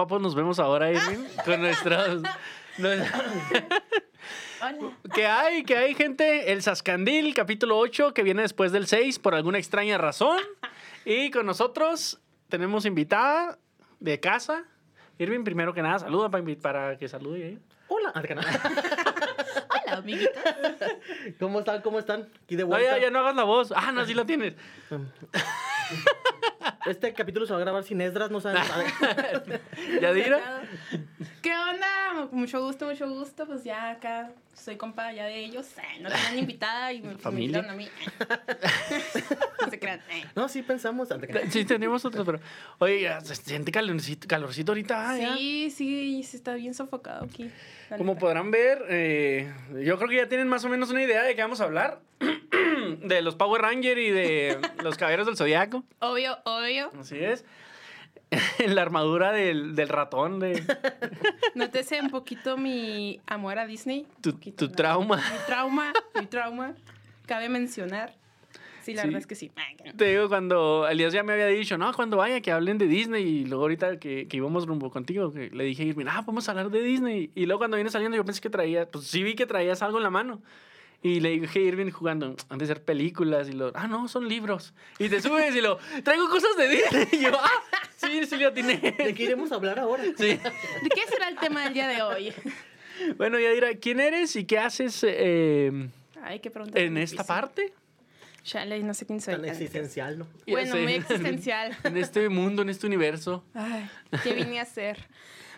Guapos nos vemos ahora, Irving, con nuestros... Que hay, que hay gente, el Sascandil, capítulo 8, que viene después del 6 por alguna extraña razón. Y con nosotros tenemos invitada de casa. Irving, primero que nada, saluda para, que salude ahí. Hola. Ah. Hola, amiguitos. ¿Cómo están? ¿Cómo están? Aquí de No, vuelta. ya, ya no hagas la voz. Ah, no, sí la tienes. Este capítulo se va a grabar sin Esdras, no saben. Yadira. ¿Qué onda? Mucho gusto, mucho gusto. Pues ya acá soy compa ya de ellos. Eh, No tenían invitada y me, Familia. invitaron a mí. No se crean. eh. No, sí pensamos. Ah. Sí, tenemos otros, pero. Oye, ya se siente calorcito, calorcito ahorita. ah, ya. Sí, sí, sí está bien sofocado aquí. Como podrán ver, eh, yo creo que ya tienen más o menos una idea de qué vamos a hablar. de los Power Rangers y de los Caballeros del Zodiaco. Obvio, obvio. Así es. la armadura del, del ratón, de Nótese un poquito mi amor a Disney. tu, poquito, tu ¿no? trauma. Mi trauma, mi trauma. Cabe mencionar. Sí, la Sí. verdad es que sí. No. Te digo, cuando Elías ya me había dicho, no, cuando vaya, que hablen de Disney. Y luego ahorita que, que íbamos rumbo contigo, que le dije a Irving, ah, vamos a hablar de Disney. Y luego cuando viene saliendo, yo pensé que traía, pues sí vi que traías algo en la mano. Y le dije Irving jugando, han de ser películas. Y lo, ah, no, son libros. Y te subes y lo, traigo cosas de Disney. Y yo, ah, sí, sí, lo tiene. ¿De qué iremos a hablar ahora? Sí. ¿De qué será el tema del día de hoy? Bueno, ya dirá, ¿quién eres y qué haces eh, Ay, qué pregunta. en esta difícil. parte? Chale, no sé quién soy. Tan existencial, ¿no? Bueno, sé. muy existencial. En este mundo, en este universo. Ay, ¿qué vine a hacer?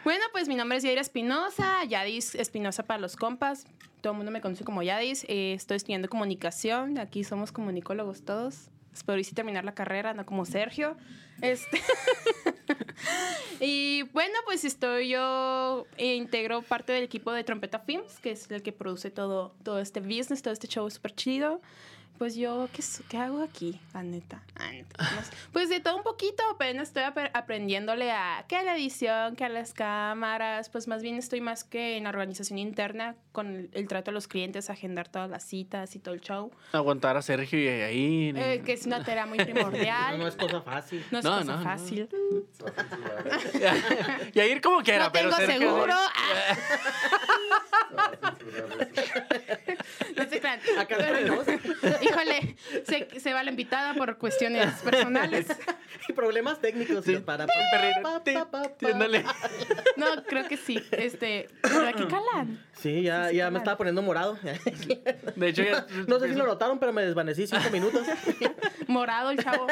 Bueno, pues mi nombre es Yaira Espinosa, Yadis Espinosa para los compas. Todo el mundo me conoce como Yadis. Eh, estoy estudiando comunicación. Aquí somos comunicólogos todos. Espero y sí terminar la carrera, no como Sergio. Este. y bueno, pues estoy yo, eh, integro parte del equipo de Trompeta Films, que es el que produce todo, todo este business, todo este show súper chido. Pues yo, ¿qué, qué hago aquí? La neta. Ah, neta, no sé. Pues de todo un poquito, apenas estoy ap- aprendiéndole a que a la edición, que a las cámaras, pues más bien estoy más que en la organización interna con el, el trato a los clientes, agendar todas las citas y todo el show, Aguantar a Sergio y ahí. eh, que es una tarea muy No, primordial. no es cosa fácil. No es No, cosa no, no. fácil. y a ir como quiera, No pero tengo Sergio- seguro. No se crean. Acá Pero- Híjole, se, se va la invitada por cuestiones personales. Y problemas técnicos. Sí. Para. No, creo que sí. Este, pero aquí calan. Sí, ya, Sí, sí, ya me estaba poniendo morado. De hecho, ya. No sé si lo notaron, pero me desvanecí cinco minutos. Morado el chavo.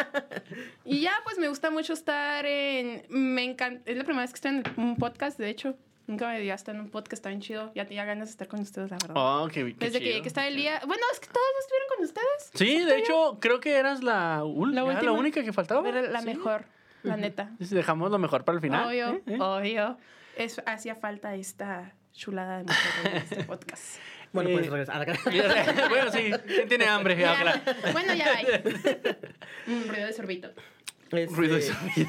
Y ya, pues me gusta mucho estar en. Me encanta. Es la primera vez que estoy en un podcast, de hecho. Nunca me había estado en un podcast tan chido. Ya tenía ganas de estar con ustedes, la verdad. Oh, qué, qué Desde que chido. llegué que estaba el día. Bueno, es que todos estuvieron con ustedes. Sí, de hecho, creo que eras la, ul- La última. única que faltaba. Era la Sí. mejor, la neta. Dejamos lo mejor para el final. Obvio, ¿eh? ¿eh? obvio. Es, hacía falta esta chulada de mujer en este podcast. Bueno, pues regresa. Acá. bueno, sí, ¿quién tiene hambre? Ya. Bueno, ya va. Un ruido de sorbito. Este, Ruido de sonido.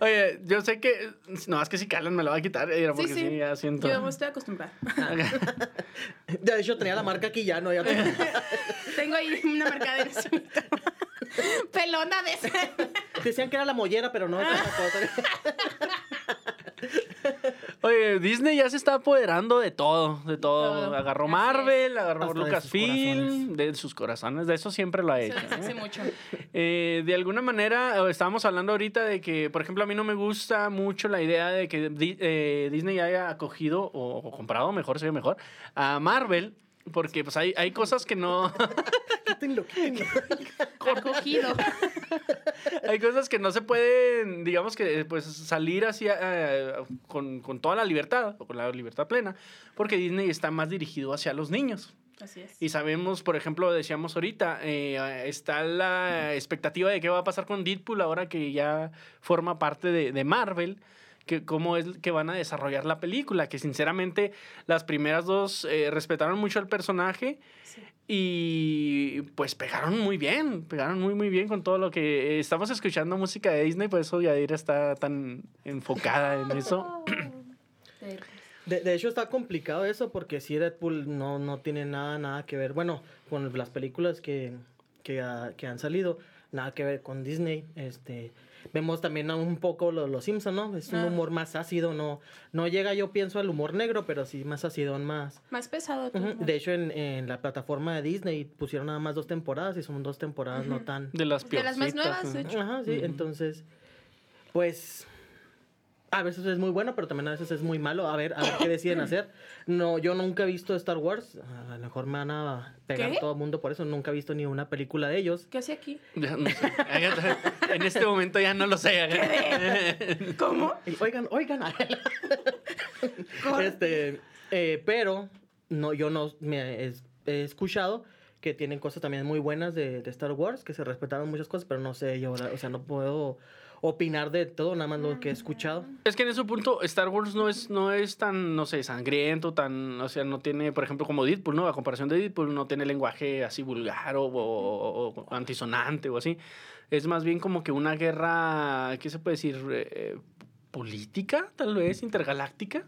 Oye, yo sé que. No, es que si Calan me lo va a quitar. Era Sí, porque sí, sí. ya siento. Yo estoy acostumbrada. De hecho, tenía la marca aquí ya, ¿no? Ya Tengo ahí una marca de nacimiento. Pelona de esa. Decían que era la mollera, pero no es otra cosa. Oye, Disney ya se está apoderando de todo, de todo. todo. Agarró Marvel, agarró Hasta Lucasfilm, de sus corazones, de eso siempre lo ha hecho. ¿eh? mucho. Eh, de alguna manera, estábamos hablando ahorita de que, por ejemplo, a mí no me gusta mucho la idea de que eh, Disney haya acogido o, o comprado, mejor sería mejor, a Marvel, porque pues hay, hay cosas que no... quítenlo, quítenlo. Acogido. Hay cosas que no se pueden, digamos que, pues, salir así eh, con, con toda la libertad, o con la libertad plena, porque Disney está más dirigido hacia los niños. Así es. Y sabemos, por ejemplo, decíamos ahorita, eh, está la expectativa de qué va a pasar con Deadpool ahora que ya forma parte de, de Marvel, que cómo es que van a desarrollar la película, que sinceramente las primeras dos eh, respetaron mucho al personaje Sí. y pues pegaron muy bien, pegaron muy muy bien con todo lo que eh, estamos escuchando música de Disney, por eso Yadira está tan enfocada en eso. De- De, hecho, está complicado eso porque sí, Deadpool no, no tiene nada, nada que ver. Bueno, con las películas que, que, que han salido, nada que ver con Disney. Este, vemos también a un poco lo- los Simpson, ¿no? Es un Ah. humor más ácido, no, no llega, yo pienso, al humor negro, pero sí más ácido, más. Más pesado. ¿no? De hecho, en, en la plataforma de Disney pusieron nada más dos temporadas y son dos temporadas no tan. De las De las más nuevas, de. Ajá, sí, entonces, pues a veces es muy bueno, pero también a veces es muy malo. A ver, a ver qué deciden hacer. No, yo nunca he visto Star Wars. A lo mejor me van a pegar ¿Qué? todo el mundo por eso. Nunca he visto ni una película de ellos. ¿Qué hace aquí? Ya no sé. en este momento ya no lo sé. ¿Cómo? Oigan, oigan. este, eh, pero no, yo no me he, he escuchado que tienen cosas también muy buenas de, de Star Wars, que se respetaron muchas cosas, pero no sé yo, o sea, no puedo opinar de todo, nada más lo que he escuchado. Es que en ese punto Star Wars no es, no es tan, no sé, sangriento, tan, o sea, no tiene, por ejemplo, como Deadpool, ¿no? A comparación de Deadpool, no tiene lenguaje así vulgar o, o- o antisonante o así. Es más bien como que una guerra, ¿qué se puede decir? Eh, política, tal vez, intergaláctica.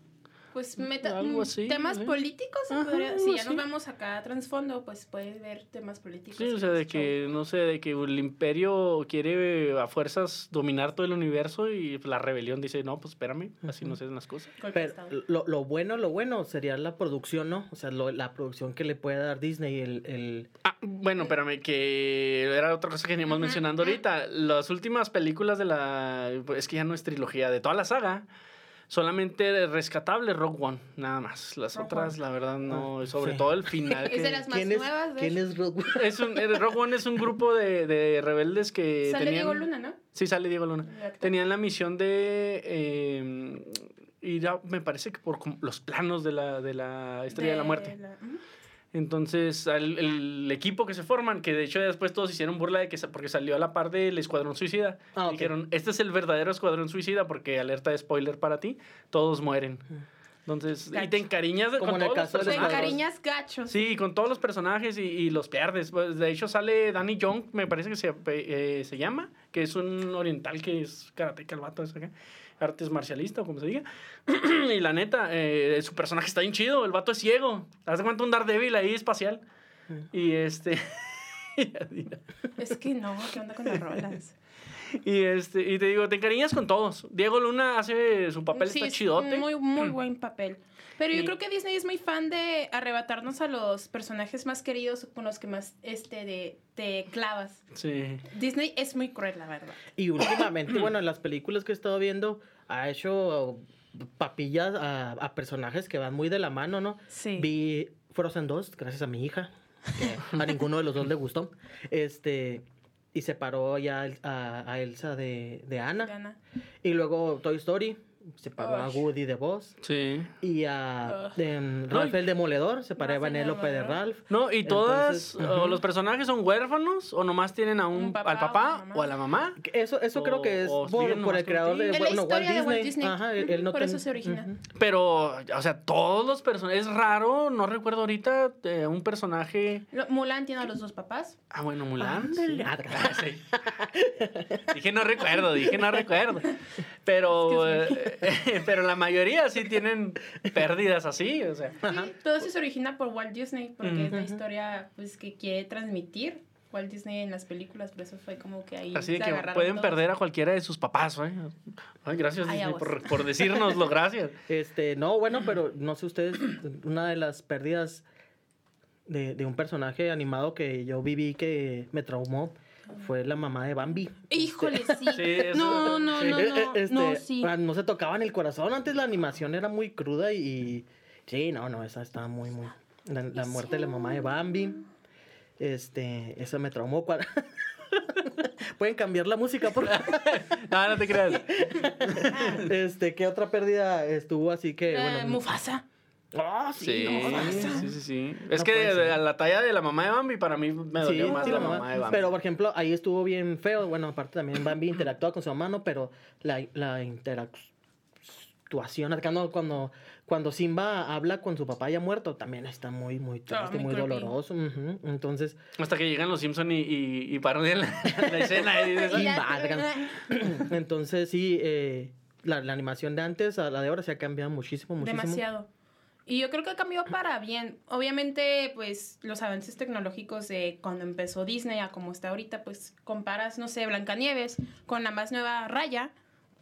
Pues meta- Algo mm, así, temas ¿eh? políticos, se Ajá, podría- algo si ya así. nos vamos acá a trasfondo, pues puedes ver temas políticos. Sí, o sea, de que, no sé, de que el imperio quiere a fuerzas dominar todo el universo y la rebelión dice, no, pues espérame, así no se hacen las cosas. Pero lo, lo bueno, lo bueno sería la producción, ¿no? O sea, lo- la producción que le puede dar Disney, el, el Ah, bueno, espérame, que era otra cosa que veníamos Ujú, mencionando ahorita. Las últimas películas de la. Es que ya no es trilogía, de toda la saga. Solamente rescatable Rogue One, nada más. Las Rogue otras, One. la verdad, no. Ah, sobre sí. todo el final. Es de las más ¿quién es, nuevas, ¿quién es Rogue One? es un, el Rogue One es un grupo de, de rebeldes que. Sale tenían, Diego Luna, ¿no? Sí, sale Diego Luna. Tenían la misión de. eh, ir a- me parece que por los planos de la, de la Estrella de, la Muerte. ujú. Entonces, al- el, equipo que se forman, que de hecho después todos hicieron burla de que porque salió a la par del Escuadrón Suicida. Ah. Dijeron, este es el verdadero Escuadrón Suicida porque alerta de spoiler para ti, todos mueren. Entonces, y Gacho. te encariñas de- Como con en el todos los caso Te encariñas gachos. Sí, con todos los personajes y, y los pierdes. Pues, de hecho, sale Danny Young, me parece que se, eh, se llama, que es un oriental que es karateca, el vato ese acá, artes marcialista o como se diga. y la neta, eh, su personaje está bien chido, el vato es ciego. Haz de cuenta un Daredevil ahí espacial. Y este... Es que no, ¿qué onda con las rolas? y este y te digo, te encariñas con todos. Diego Luna hace su papel, Sí, está es chidote. muy, muy buen papel. Pero yo Y- creo que Disney es muy fan de arrebatarnos a los personajes más queridos con los que más este de, te clavas. Sí. Disney es muy cruel, la verdad. Y últimamente, bueno, en las películas que he estado viendo, ha hecho papillas a, a personajes que van muy de la mano, ¿no? Sí. Vi Frozen 2, gracias a mi hija, que a ninguno de los dos le gustó. Este, y separó ya a, a Elsa de, de. Gana. Y luego Toy Story, separó a Uy. Woody de Buzz. Sí. Y a em, Ralph el Demoledor, separé a Vanellope de. Ralph. No, y todas, Entonces, o los personajes son huérfanos, o nomás tienen a un, Un papá al papá o o a la mamá. Eso, eso creo que es por, siguen por el creador de bueno, Walt de Disney. Walt Disney. Ajá, él, él no Por ten- eso se origina. Pero, o sea, todos los personajes. Es raro, no recuerdo ahorita eh, un personaje. Lo- Mulan tiene a los dos papás. Ah, bueno, Mulan. Ah, sí. dije no recuerdo, dije no recuerdo. Pero, eh, pero la mayoría sí tienen pérdidas así, o sea. Sí, todo eso se origina por Walt Disney, porque es la historia pues, que quiere transmitir Walt Disney en las películas, por eso fue como que ahí Así de se que pueden todos. perder a cualquiera de sus papás, ¿eh? Ay, gracias Ay, Disney por, por decírnoslo, gracias. Este, no, bueno, pero no sé ustedes, una de las pérdidas de, de un personaje animado que yo viví que me traumó fue la mamá de Bambi. Híjole, sí. Sí, eso- no, no, sí. no, eh, no, este, no, sí. ah, no se tocaban el corazón. Antes la animación era muy cruda y. Sí, no, no, esa estaba muy, muy. La, la muerte de la mamá de Bambi. Este, eso me traumó. cuando- Pueden cambiar la música, por favor? No, no te creas. Este, ¿qué otra pérdida estuvo así que, Eh, bueno... Mufasa. Ah, sí, Sí, sí, sí, sí. Es No que puede ser. a la talla de la mamá de Bambi, para mí me Sí, dolió más sí, la la mamá, mamá. de Bambi. Pero, por ejemplo, ahí estuvo bien feo. Bueno, aparte también Bambi interactuaba con su mamá, ¿no? Pero la, la interactuación acá, ¿no? Cuando, cuando Simba habla con su papá ya muerto, también está muy, muy triste, muy doloroso. Entonces, Hasta que llegan los Simpson y, y, y parodian la, la escena. Y entonces sí, eh, la, la animación de antes a la de ahora se ha cambiado muchísimo, muchísimo. Demasiado. Y yo creo que cambió para bien. Obviamente, pues los avances tecnológicos de cuando empezó Disney a como está ahorita, pues comparas, no sé, Blancanieves con la más nueva Raya,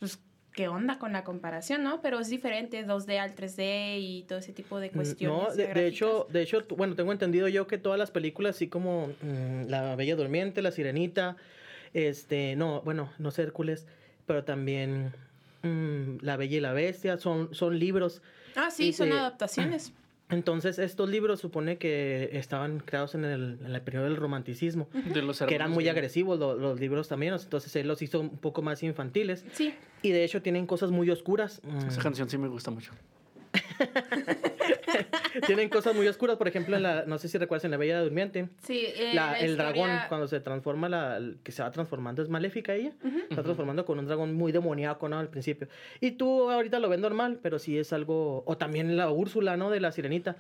pues qué onda con la comparación, ¿no? Pero es diferente 2D al 3D y todo ese tipo de cuestiones. Mm, No, de, hecho, de hecho, bueno, tengo entendido yo que todas las películas, así como mm, La Bella Durmiente, La Sirenita, este, no, bueno, no sé Hércules, pero también mm, La Bella y la Bestia, son, son libros. Ah, sí, son adaptaciones. Entonces, estos libros supone que estaban creados en el, en el periodo del romanticismo, de los que eran muy agresivos lo- los libros también, entonces él los hizo un poco más infantiles. Sí. Y de hecho tienen cosas muy oscuras. mm, Esa canción sí me gusta mucho. tienen cosas muy oscuras, por ejemplo, en la, no sé si recuerdas en La Bella Durmiente. Sí, eh, La- la el historia- dragón, cuando se transforma, la, el que se va transformando es maléfica ella. Se está transformando con un dragón muy demoníaco, ¿no? Al principio. Y tú ahorita lo ves normal, pero sí es algo. O también la Úrsula, ¿no? De la sirenita.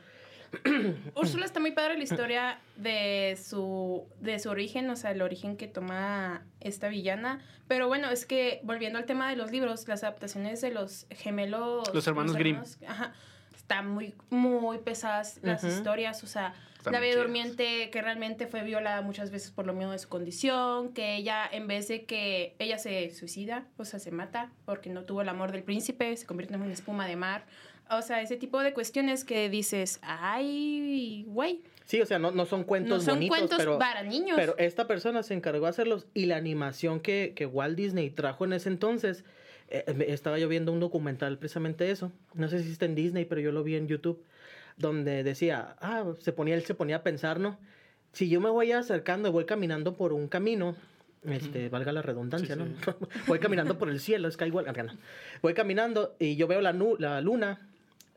Úrsula está muy padre la historia de su, de su origen, o sea, el origen que toma esta villana. Pero bueno, es que volviendo al tema de los libros, las adaptaciones de los gemelos... Los hermanos Grimm. Ajá. Están muy, muy pesadas las historias, o sea, Están la Bella. Durmiente que realmente fue violada muchas veces por lo mismo de su condición, que ella en vez de que ella se suicida, o sea, se mata porque no tuvo el amor del príncipe, se convierte en una espuma de mar. O sea, ese tipo de cuestiones que dices, ay, güey, Sí, o sea, no, no son cuentos no son bonitos, cuentos pero. para niños. Pero esta persona se encargó de hacerlos y la animación que, que Walt Disney trajo en ese entonces, eh, me- estaba yo viendo un documental precisamente de eso, no sé si está en Disney, pero yo lo vi en YouTube, donde decía, ah, se ponía, él se ponía a pensar, ¿no? Si yo me voy acercando, voy caminando por un camino, este, valga la redundancia, Sí, ¿no? sí. voy caminando por el cielo, Skywalk, ah, no. voy caminando y yo veo la, nu- la luna,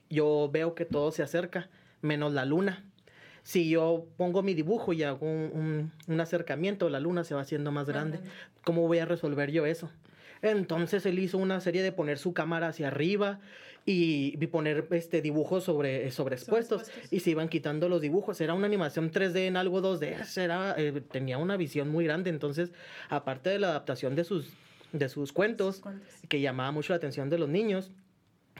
yo veo que todo se acerca, menos la luna. Si yo pongo mi dibujo y hago un, un- un acercamiento, la luna se va haciendo más grande. ¿Cómo voy a resolver yo eso? Entonces él hizo una serie de poner su cámara hacia arriba y, y poner este dibujos sobre sobreexpuestos Sobreexpuestos. y se iban quitando los dibujos. Era una animación 3D en algo 2D. Era, eh, tenía una visión muy grande. Entonces, aparte de la adaptación de sus, de sus cuentos, Sus cuentos. que llamaba mucho la atención de los niños,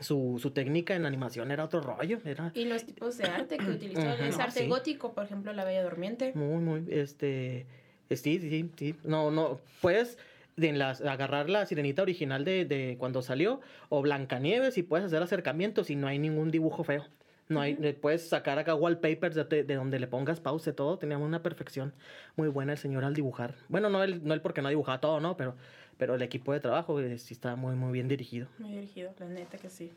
su, su técnica en animación era otro rollo. Era Y los tipos de arte que utilizó, es arte sí. gótico, por ejemplo, La Bella Durmiente. Muy, muy, este, sí, sí, sí, no, no, puedes de las, agarrar la sirenita original de, de cuando salió, o Blancanieves, y puedes hacer acercamientos y no hay ningún dibujo feo. No hay, puedes sacar acá wallpapers de, de donde le pongas pause, todo, tenía una perfección muy buena el señor al dibujar. Bueno, no él, no él porque no dibujaba todo, ¿no? Pero, pero el equipo de trabajo eh, sí estaba muy, muy bien dirigido. Muy dirigido, la neta que sí.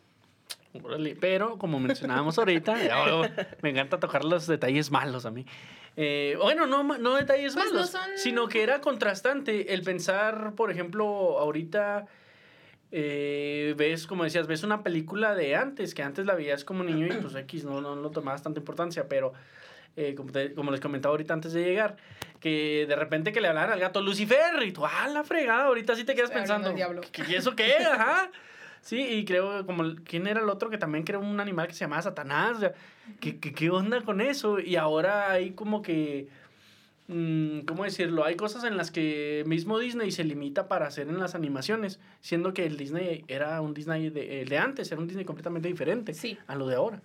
Pero, como mencionábamos ahorita, yo- me encanta tocar los detalles malos a mí. Eh, bueno, no, no detalles Pues no malos, son- sino que era contrastante el pensar, por ejemplo, ahorita eh, ves, como decías, ves una película de antes, que antes la veías como niño y pues X no, no, no tomabas tanta importancia, pero eh, como, te- como les comentaba ahorita antes de llegar, que de repente que le hablaban al gato Lucifer y tú, ah, la fregada, ahorita sí te quedas pensando, del diablo. ¿qué, ¿y eso qué? Ajá. Sí, y creo, como, ¿quién era el otro que también creó un animal que se llamaba Satanás? O sea, ¿qué, qué, qué onda con eso? Y ahora hay como que, mm, ¿cómo decirlo? Hay cosas en las que mismo Disney se limita para hacer en las animaciones, siendo que el Disney era un Disney de, el de antes, era un Disney completamente diferente Sí. a lo de ahora.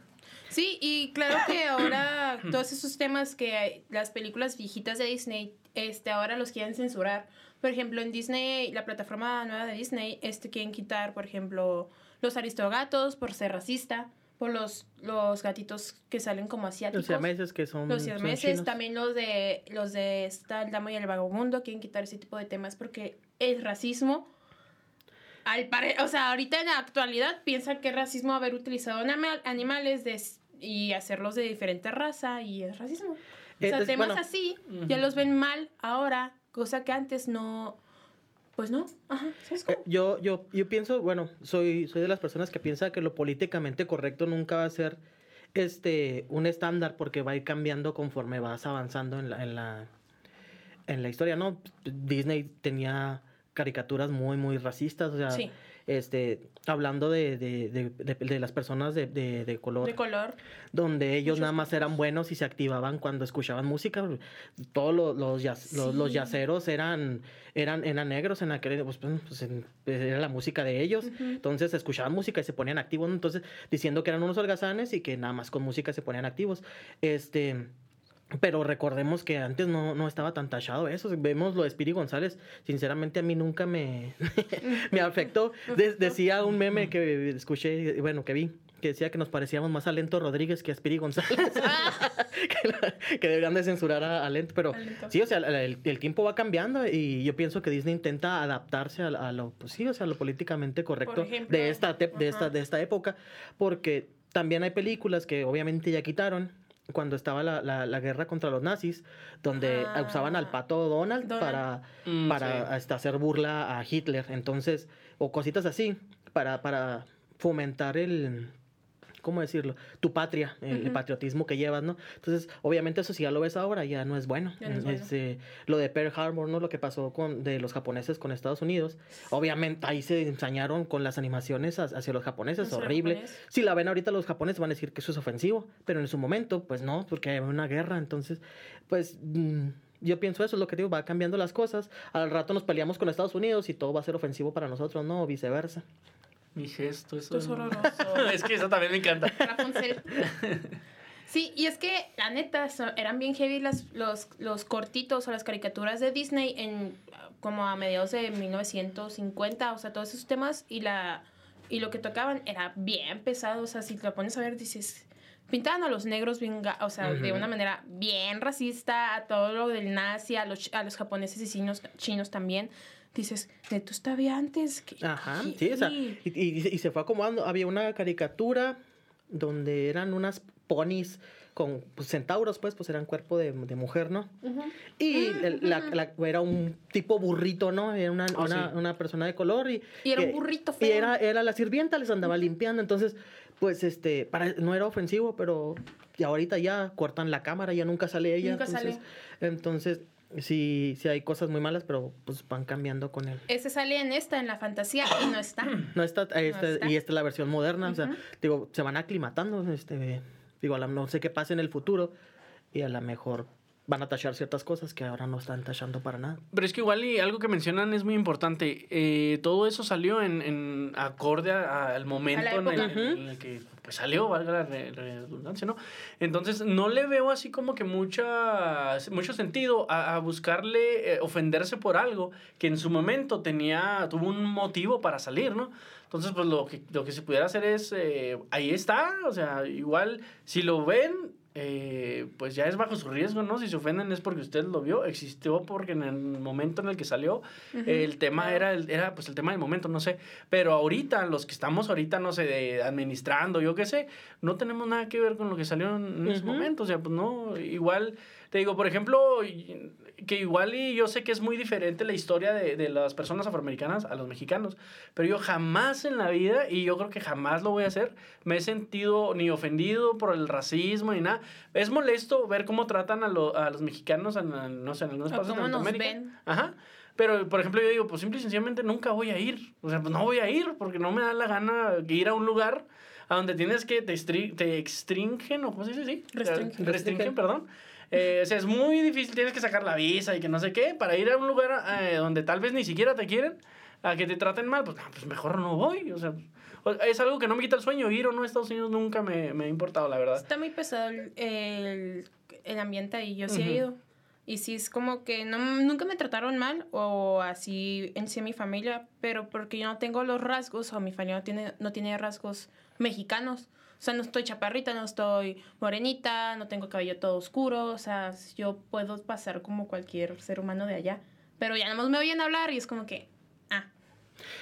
Sí, y claro que ahora todos esos temas que hay- las películas viejitas de Disney, este, ahora los quieren censurar. Por ejemplo, en Disney, la plataforma nueva de Disney, este, quieren quitar, por ejemplo, los aristogatos por ser racista, por los, los gatitos que salen como asiáticos. Los siameses que son. Los siameses, también los de los de esta, el damo y el vagabundo quieren quitar ese tipo de temas porque el racismo al pare o sea, ahorita en la actualidad piensan que es racismo haber utilizado anima- animales de, y hacerlos de diferente raza y es racismo. O sea, Eh, es- temas bueno, así ya los ven mal ahora, cosa que antes no. Pues no. Ajá. ¿sabes Eh, yo, yo, yo pienso, bueno, soy, soy de las personas que piensa que lo políticamente correcto nunca va a ser este un estándar porque va a ir cambiando conforme vas avanzando en la, en la, en la historia, ¿no? Disney tenía caricaturas muy, muy racistas, o sea, Sí. este, hablando de, de, de, de- las personas de, de, de color, De color. donde ellos nada más eran buenos y se activaban cuando escuchaban música. Todos los, los, yaz- los, yaceros eran, eran, eran negros en aquel pues, pues, en- era la música de ellos. Ujú. Entonces escuchaban música y se ponían activos. Entonces, diciendo que eran unos holgazanes y que nada más con música se ponían activos. Este. Pero recordemos que antes no, no estaba tan tachado eso. Vemos lo de Spiri González. Sinceramente, a mí nunca me, me afectó. De- decía un meme que escuché, bueno, que vi, que decía que nos parecíamos más a Lento Rodríguez que a Spiri González. que, la- que deberían de censurar a, a Lento. Pero A Lento. sí, o sea, el, el tiempo va cambiando y yo pienso que Disney intenta adaptarse a, a lo, pues sí, o sea, a lo políticamente correcto ejemplo, de, esta, de, esta, de esta época. Porque también hay películas que obviamente ya quitaron cuando estaba la, la, la guerra contra los nazis, donde Ah. usaban al pato Donald, Donald. para, Mm, para sí. este, hacer burla a Hitler. Entonces, o cositas así, para, para fomentar el, ¿cómo decirlo? Tu patria, el, patriotismo que llevas, ¿no? Entonces, obviamente eso si ya lo ves ahora, ya no es bueno. No es bueno. Este, lo de Pearl Harbor, ¿no? Lo que pasó con de los japoneses con Estados Unidos. Obviamente ahí se ensañaron con las animaciones ha- hacia los japoneses, horrible. japoneses. Si la ven ahorita los japoneses van a decir que eso es ofensivo, pero en su momento, pues no, porque hay una guerra, entonces, pues... mm, yo pienso eso, es lo que digo, va cambiando las cosas. Al rato nos peleamos con Estados Unidos y todo va a ser ofensivo para nosotros, ¿no? O viceversa. Mi gesto, eso. Es horroroso. es que eso también me encanta. Rapunzel. Sí, y es que la neta so- eran bien heavy las, los, los cortitos o las caricaturas de Disney en como a mediados de 1950, o sea, todos esos temas y la y lo que tocaban era bien pesado, o sea, si te lo pones a ver dices pintaban a los negros bien, o sea, de una manera bien racista, a todo lo del nazi, a los, a los japoneses y chinos, chinos también. Dices, neto, está bien antes. ¿qué- Ajá, qué? sí, o sea, y, y- y se fue acomodando. Había una caricatura donde eran unas ponis con pues, centauros, pues, pues eran cuerpo de, de mujer, ¿no? Ujú. Y Mm, el- la- ujú. la- era un tipo burrito, ¿no? Era una, Ah, una, sí. una persona de color y... Y era un burrito Y feo. era, era la sirvienta, les andaba limpiando, entonces, pues, este, para, no era ofensivo, pero y ahorita ya cortan la cámara, ya nunca sale ella. Nunca entonces, entonces, sí, sí hay cosas muy malas, pero pues van cambiando con él. Ese sale en esta, en la fantasía, y no está. No está, esta- está. y esta es la versión moderna, o sea, digo, se van aclimatando, este, digo, a la- no sé qué pasa en el futuro y a lo mejor van a tachar ciertas cosas que ahora no están tachando para nada. Pero es que igual y algo que mencionan es muy importante. Eh, todo eso salió en, en acorde a- al momento en el, época. en el que pues, salió, valga la re- redundancia, ¿no? Entonces no le veo así como que mucha, mucho sentido a, a buscarle eh, ofenderse por algo que en su momento tenía, tuvo un motivo para salir, ¿no? Entonces, pues lo que, lo que se pudiera hacer es, eh, ahí está, o sea, igual si lo ven, eh, pues ya es bajo su riesgo, ¿no? Si se ofenden es porque usted lo vio, existió porque en el momento en el que salió, el tema era, el, era pues el tema del momento, no sé. Pero ahorita, los que estamos ahorita, no sé, de administrando, yo qué sé, no tenemos nada que ver con lo que salió en, ese momento. O sea, pues no, igual, te digo, por ejemplo, que igual y yo sé que es muy diferente la historia de, de las personas afroamericanas a los mexicanos, pero yo jamás en la vida, y yo creo que jamás lo voy a hacer, me he sentido ni ofendido por el racismo ni nada. Es molesto ver cómo tratan a, lo- a los mexicanos en, no sé, en algunos países de Latinoamérica. ven. Ajá. Pero, por ejemplo, yo digo, pues simple y sencillamente nunca voy a ir. O sea, pues no voy a ir porque no me da la gana ir a un lugar a donde tienes que te, te extringen, o cómo se dice, sí. Restringen. Restringen, Restringen. perdón. Eh, o sea, es muy difícil, tienes que sacar la visa y que no sé qué, para ir a un lugar eh, donde tal vez ni siquiera te quieren, a que te traten mal, pues, no, pues mejor no voy. O sea, es algo que no me quita el sueño. Ir o no a Estados Unidos nunca me, me ha importado, la verdad. Está muy pesado el, el, el ambiente ahí. Yo sí he Ujú. ido. Y sí es como que no, nunca me trataron mal o así en sí mi familia, pero porque yo no tengo los rasgos o mi familia no tiene, no tiene rasgos mexicanos. O sea, no estoy chaparrita, no estoy morenita, no tengo cabello todo oscuro. O sea, yo puedo pasar como cualquier ser humano de allá. Pero ya nada más me oyen hablar y es como que, ah,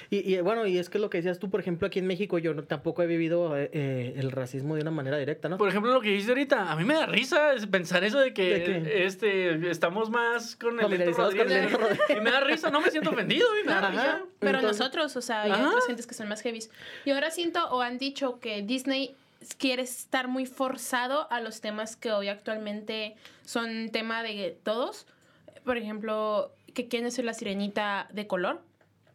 Y, y, bueno, y es que lo que decías tú, por ejemplo, aquí en México yo no, tampoco he vivido eh, eh, el racismo de una manera directa, ¿no? Por ejemplo, lo que dices ahorita, a mí me da risa pensar eso de que este estamos más con el con Rodríguez. Y me da risa, no me siento ofendido y me da Ajá. risa. Pero Entonces- nosotros, o sea, hay Ajá. otras gentes que son más heavies. Y ahora siento o han dicho que Disney quiere estar muy forzado a los temas que hoy actualmente son tema de todos. Por ejemplo, que quieren ser la sirenita de color.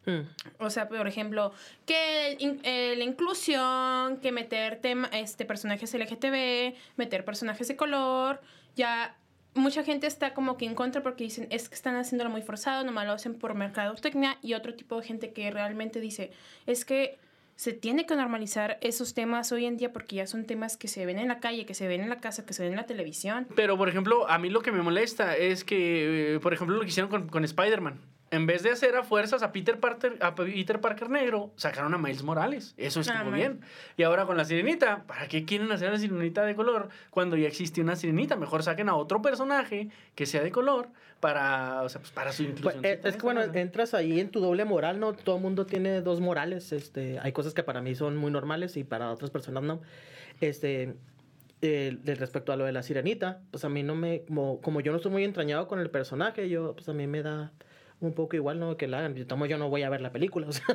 Mm. O sea, por ejemplo, que in- eh, la inclusión, que meter tema, este, personajes LGTB, meter personajes de color, ya mucha gente está como que en contra porque dicen es que están haciéndolo muy forzado, nomás lo hacen por mercadotecnia y otro tipo de gente que realmente dice es que se tiene que normalizar esos temas hoy en día porque ya son temas que se ven en la calle, que se ven en la casa, que se ven en la televisión. Pero, por ejemplo, a mí lo que me molesta es que, eh, por ejemplo, lo que hicieron con, con Spider-Man. En vez de hacer a fuerzas a Peter Parker, a Peter Parker negro, sacaron a Miles Morales. Eso estuvo man. bien. Y ahora con la sirenita, ¿para qué quieren hacer a la sirenita de color cuando ya existe una sirenita? Mejor saquen a otro personaje que sea de color para, o sea, pues, para su Pues, inclusión. eh, es que bueno, entras ahí en tu doble moral, ¿no? Todo el mundo tiene dos morales. Este, hay cosas que para mí son muy normales y para otras personas no. Este, eh, de respecto a lo de la sirenita, pues a mí no me, como, como yo no estoy muy entrañado con el personaje, yo, pues a mí me da un poco igual, ¿no? Que la hagan. Yo, no voy a ver la película, o sea,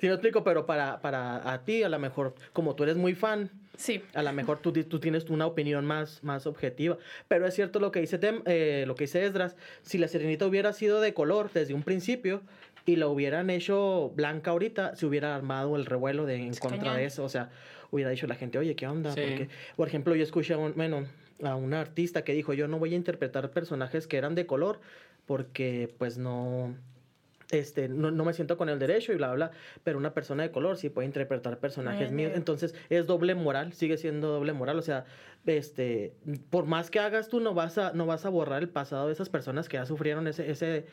si me explico, pero para, para a ti, a lo mejor, como tú eres muy fan, Sí. a lo mejor tú, tú tienes una opinión más, más objetiva. Pero es cierto lo que dice Tem- eh, lo que dice Esdras. Si la sirenita hubiera sido de color desde un principio y la hubieran hecho blanca ahorita, se hubiera armado el revuelo de, en Es contra cañón. de eso. O sea, hubiera dicho la gente, oye, ¿qué onda? Sí. Porque, por ejemplo, yo escuché a un, bueno, a una artista que dijo, yo no voy a interpretar personajes que eran de color porque pues no este, no, no me siento con el derecho y bla, bla, bla, pero una persona de color sí puede interpretar personajes míos. Entonces, es doble moral, sigue siendo doble moral. O sea, este, por más que hagas tú, no vas a, no vas a borrar el pasado de esas personas que ya sufrieron ese, ese,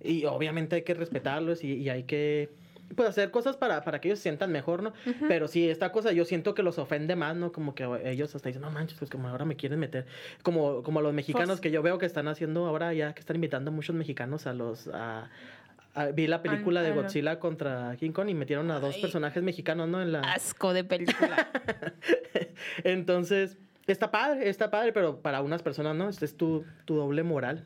y obviamente hay que respetarlos y, y hay que, pues, hacer cosas para, para que ellos se sientan mejor, ¿no? Pero sí, esta cosa yo siento que los ofende más, ¿no? Como que ellos hasta dicen, no manches, pues como ahora me quieren meter. Como, como los mexicanos Pues- que yo veo que están haciendo ahora ya, que están invitando a muchos mexicanos a los... A, a- vi la película de Godzilla contra King Kong y metieron a dos Ay. personajes mexicanos, ¿no? En la... Asco de película. Entonces, está padre, está padre, pero para unas personas, ¿no? Este es tu, tu doble moral.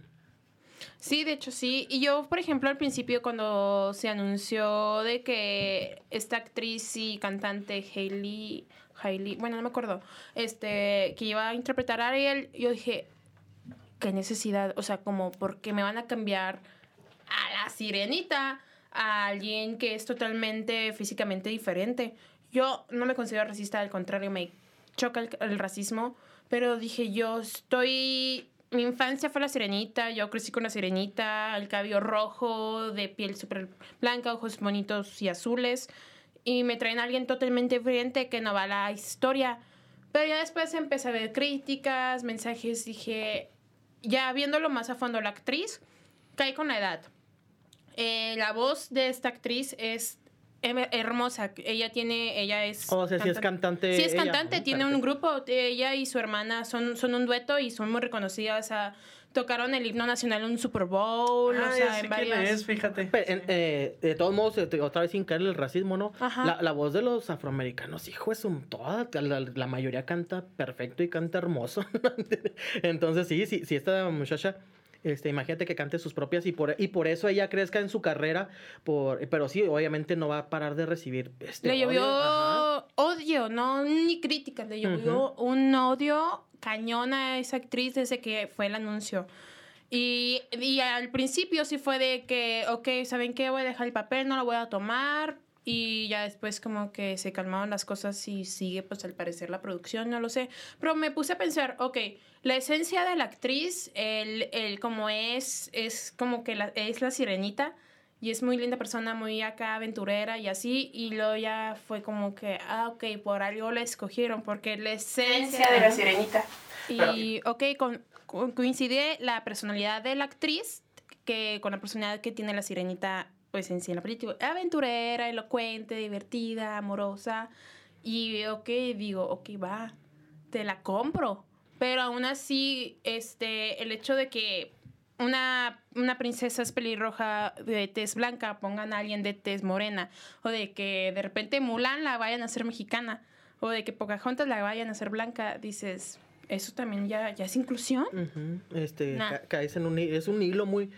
Sí, de hecho sí. Y yo, por ejemplo, al principio cuando se anunció de que esta actriz y cantante Hailey, Hailey, bueno, no me acuerdo, este, que iba a interpretar a Ariel, yo dije, qué necesidad, o sea, como porque me van a cambiar a la sirenita, a alguien que es totalmente físicamente diferente. Yo no me considero racista, al contrario, me choca el, el racismo, pero dije, yo estoy... Mi infancia fue la sirenita, yo crecí con la sirenita, el cabello rojo, de piel súper blanca, ojos bonitos y azules, y me traen a alguien totalmente diferente que no va a la historia. Pero ya después empecé a ver críticas, mensajes, dije, ya viéndolo más a fondo, la actriz cae con la edad. Eh, la voz de esta actriz es hermosa. Ella tiene, ella es. O sea, si es cantante. Sí, es ella. cantante, Ah, tiene un grupo, ella y su hermana son, son un dueto y son muy reconocidas. O sea, tocaron el himno nacional en un Super Bowl, Ah, o sea, en quién varias. es, fíjate. Pero, en- eh, de todos modos, eh, otra vez sin caer en el racismo, ¿no? Ajá. La, la voz de los afroamericanos, hijo, es un toda. La, la mayoría canta perfecto y canta hermoso. Entonces, sí, sí, sí, esta muchacha. Este, imagínate que cante sus propias y por, y por eso ella crezca en su carrera, por, pero sí, obviamente no va a parar de recibir este Le llovió odio. No ni críticas, le llovió un odio cañón a esa actriz desde que fue el anuncio. Y, y al principio sí fue de que, ok, ¿saben qué? Voy a dejar el papel, no lo voy a tomar. Y ya después como que se calmaron las cosas y sigue pues al parecer la producción, no lo sé. Pero me puse a pensar, ok, la esencia de la actriz, el, el como es, es como que la, es la sirenita. Y es muy linda persona, muy acá aventurera y así. Y luego ya fue como que, ah, ok, por algo la escogieron, porque la esencia de la sirenita. Y, ok, con, con- coincide la personalidad de la actriz que con la personalidad que tiene la sirenita, pues en sí en la película. Aventurera, elocuente, divertida, amorosa. Y, ok, digo, ok, va, te la compro. Pero aún así, este, el hecho de que una, una princesa es pelirroja de tez blanca, pongan a alguien de tez morena. O de que de repente Mulan la vayan a ser mexicana. O de que Pocahontas la vayan a ser blanca. Dices, ¿eso también ya, ya es inclusión? Ujú, Este, Nah. ca- caes en un, es un hilo muy...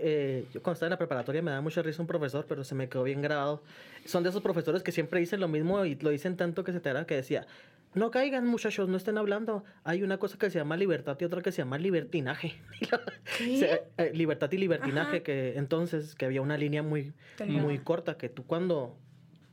eh, yo cuando estaba en la preparatoria me da mucha risa un profesor, pero se me quedó bien grabado. Son de esos profesores que siempre dicen lo mismo y lo dicen tanto que se te hará que decía, no caigan muchachos, no estén hablando. Hay una cosa que se llama libertad y otra que se llama libertinaje. Eh, libertad y libertinaje, Ajá. que entonces que había una línea muy, muy corta, que tú cuando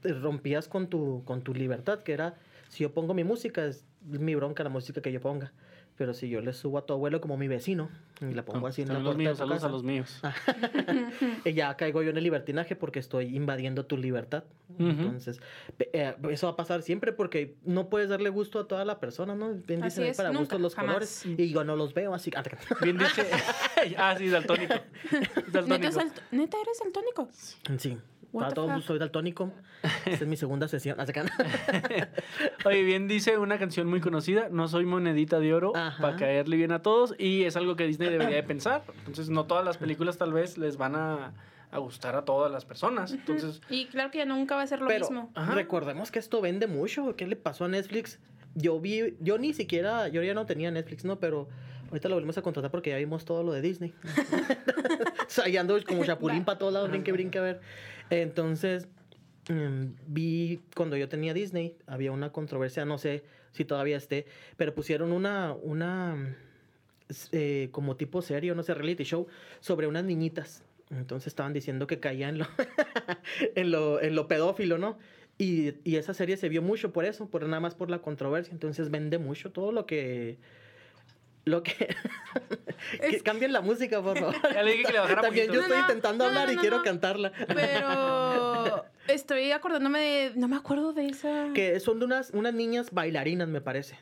rompías con tu, con tu libertad, que era, si yo pongo mi música, es mi bronca la música que yo ponga. Pero si yo le subo a tu abuelo como mi vecino y la pongo así en la puerta de míos, tu saludos casa, a los míos. y ya caigo yo en el libertinaje porque estoy invadiendo tu libertad. Ujú. Entonces, pe- eh, eso va a pasar siempre porque no puedes darle gusto a toda la persona, ¿no? Bien Así dicen es, para nunca, gustos los jamás. colores. Y yo no los veo así. Bien dice. ah, sí, daltónico. ¿Neta, daltónico. es alt- ¿Neta eres daltónico? Sí. Para fuck? soy daltónico. Esta es mi segunda sesión. Oye, bien dice una canción muy conocida, no soy monedita de oro Ajá. para caerle bien a todos y es algo que Disney debería de pensar. Entonces, no todas las películas tal vez les van a, a gustar a todas las personas. Entonces, Y claro que ya nunca va a ser lo Pero mismo. Ajá. recordemos que esto vende mucho. ¿Qué le pasó a Netflix? Yo vi, yo ni siquiera, yo ya no tenía Netflix, ¿no? Pero ahorita lo volvimos a contratar porque ya vimos todo lo de Disney. o sea, ya ando como chapulín para todos lados, brinque, brinque, a ver. Entonces, mm, vi cuando yo tenía Disney, había una controversia, no sé si todavía esté, pero pusieron una, una, eh, como tipo serio, no sé, reality show, sobre unas niñitas. Entonces estaban diciendo que caía en lo, en lo, en lo pedófilo, ¿no? Y, y esa serie se vio mucho por eso, por nada más por la controversia. Entonces vende mucho todo lo que. Lo que. que cambien la música, por favor. ya le dije que le bajara También poquito. yo estoy No, no, intentando no, no, hablar y no, quiero no. cantarla. Pero estoy acordándome de. No me acuerdo de esa. Que son de unas, unas niñas bailarinas, me parece.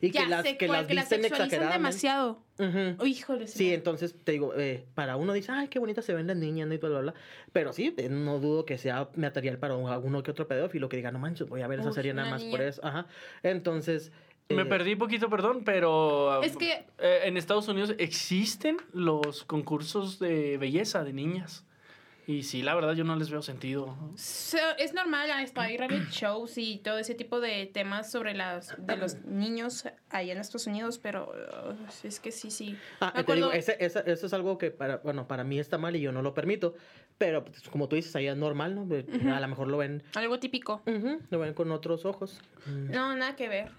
Y, y ya que las, sé que las que la visten sexualizan demasiado. Ujú. Híjole, Sí, entonces te digo, eh, para uno dice, ay, qué bonitas se ven las niñas, ¿no? y bla, bla, bla. Pero sí, eh, no dudo que sea material para un- alguno que otro pedófilo que diga, no manches, voy a ver esa serie nada más niña. por eso. Ajá. Entonces. Me perdí poquito, perdón, pero Es que- eh, en Estados Unidos existen los concursos de belleza de niñas. Y sí, la verdad yo no les veo sentido. So- es normal, ah, hay reality shows y todo ese tipo de temas sobre las de los niños allá en Estados Unidos, pero uh, es que sí, sí. Ah, Me te digo, ese, esa- eso es algo que para, bueno, para mí está mal y yo no lo permito. Pero pues, como tú dices, ahí es normal, ¿no? Eh, A lo mejor lo ven, Algo típico. ujú, lo ven con otros ojos. No, nada que ver.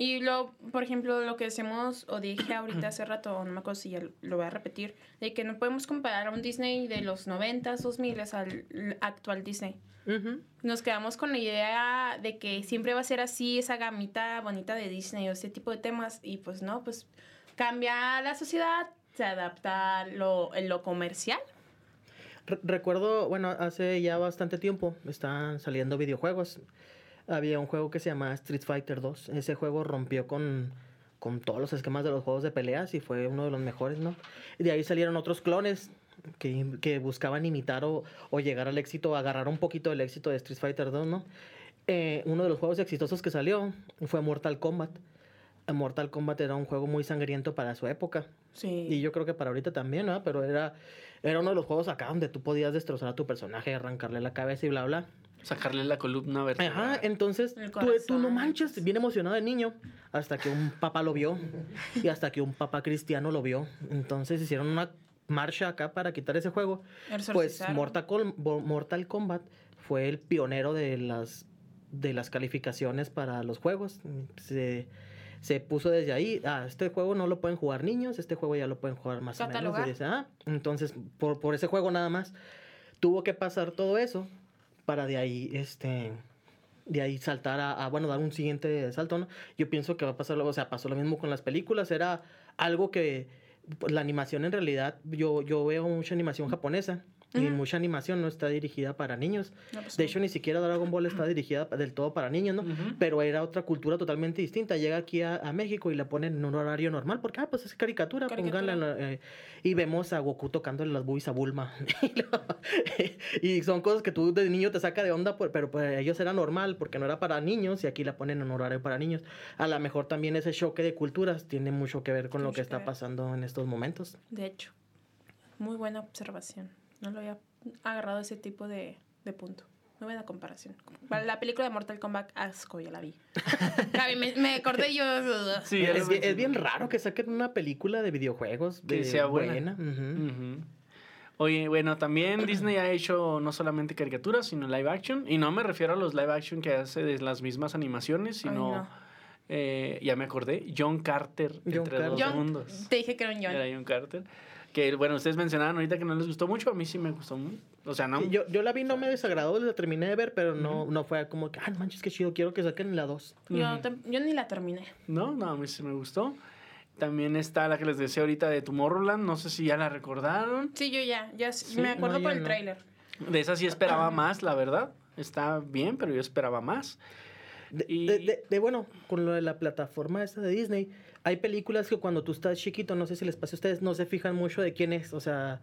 Y lo, por ejemplo, lo que decimos, o dije ahorita hace rato, no me acuerdo si ya lo voy a repetir, de que no podemos comparar a un Disney de los 90s, 2000 al actual Disney. Ujú. Nos quedamos con la idea de que siempre va a ser así, esa gamita bonita de Disney o ese tipo de temas, y pues no, pues cambia la sociedad, se adapta lo, en lo comercial. Re- Recuerdo, bueno, hace ya bastante tiempo están saliendo videojuegos. Había un juego que se llama Street Fighter 2. Ese juego rompió con, con todos los esquemas de los juegos de peleas y fue uno de los mejores, ¿no? Y de ahí salieron otros clones que, que buscaban imitar o, o llegar al éxito, agarrar un poquito del éxito de Street Fighter 2, ¿no? Eh, uno de los juegos exitosos que salió fue Mortal Kombat. Mortal Kombat era un juego muy sangriento para su época. Sí. Y yo creo que para ahorita también, ¿no? Pero era, era uno de los juegos acá donde tú podías destrozar a tu personaje, arrancarle la cabeza y bla, bla. Sacarle la columna vertebral. Ajá, entonces tú, tú no manches, bien emocionado de niño, hasta que un papá lo vio y hasta que un papá cristiano lo vio. Entonces hicieron una marcha acá para quitar ese juego. Pues. Mortal, Kombat fue el pionero de las, de las calificaciones para los juegos. Se, se puso desde ahí, ah, este juego no lo pueden jugar niños, este juego ya lo pueden jugar más o menos. Catalogar. Y dice, ah, entonces, por, por ese juego nada más, tuvo que pasar todo eso para de ahí, este, de ahí saltar a, a, bueno, dar un siguiente salto, ¿no? Yo pienso que va a pasar, luego, o sea, pasó lo mismo con las películas, era algo que pues, la animación en realidad, yo, yo veo mucha animación japonesa y mucha animación no está dirigida para niños. No, pues de no. hecho, ni siquiera Dragon Ball está dirigida del todo para niños, ¿no? Pero era otra cultura totalmente distinta. Llega aquí a, a México y la ponen en un horario normal porque, ah, pues es caricatura, Caricatura. pónganla, eh, y vemos a Goku tocándole las boobies a Bulma. y, son cosas que tú de niño te saca de onda, pues, pero para ellos era normal porque no era para niños y aquí la ponen en un horario para niños. A lo mejor también ese choque de culturas tiene mucho que ver con lo que que está ver. pasando en estos momentos. De hecho, muy buena observación. No lo había agarrado ese tipo de, de punto. Muy buena comparación. La película de Mortal Kombat, asco, ya la vi. Gaby, me, me acordé yo. Sí, es, bien, es bien raro que saquen una película de videojuegos Que de sea buena. Oye, bueno, también Disney ha hecho no solamente caricaturas, sino live action. Y no me refiero a los live action que hace de las mismas animaciones, Ay, sino, no. eh, ya me acordé, John Carter, John entre dos. John, mundos. te dije que era un John. Era John Carter. Que, bueno, ustedes mencionaban ahorita que no les gustó mucho, a mí sí me gustó mucho. O sea, no... Sí, Yo, yo la vi, no me desagradó, la terminé de ver, pero no, no fue como que, ah, no manches, qué chido, quiero que saquen la 2. Yo, tam- yo ni la terminé. No, no, a mí sí me gustó. También está la que les decía ahorita de Tomorrowland, no sé si ya la recordaron. Sí, yo ya. ya Sí, me acuerdo no, por el no. tráiler. De esa sí esperaba más, la verdad. Está bien, pero yo esperaba más. De, Y- de- de- de, bueno, con lo de la plataforma esta de Disney, hay películas que cuando tú estás chiquito, no sé si les pasa a ustedes, no se fijan mucho de quién es, o sea,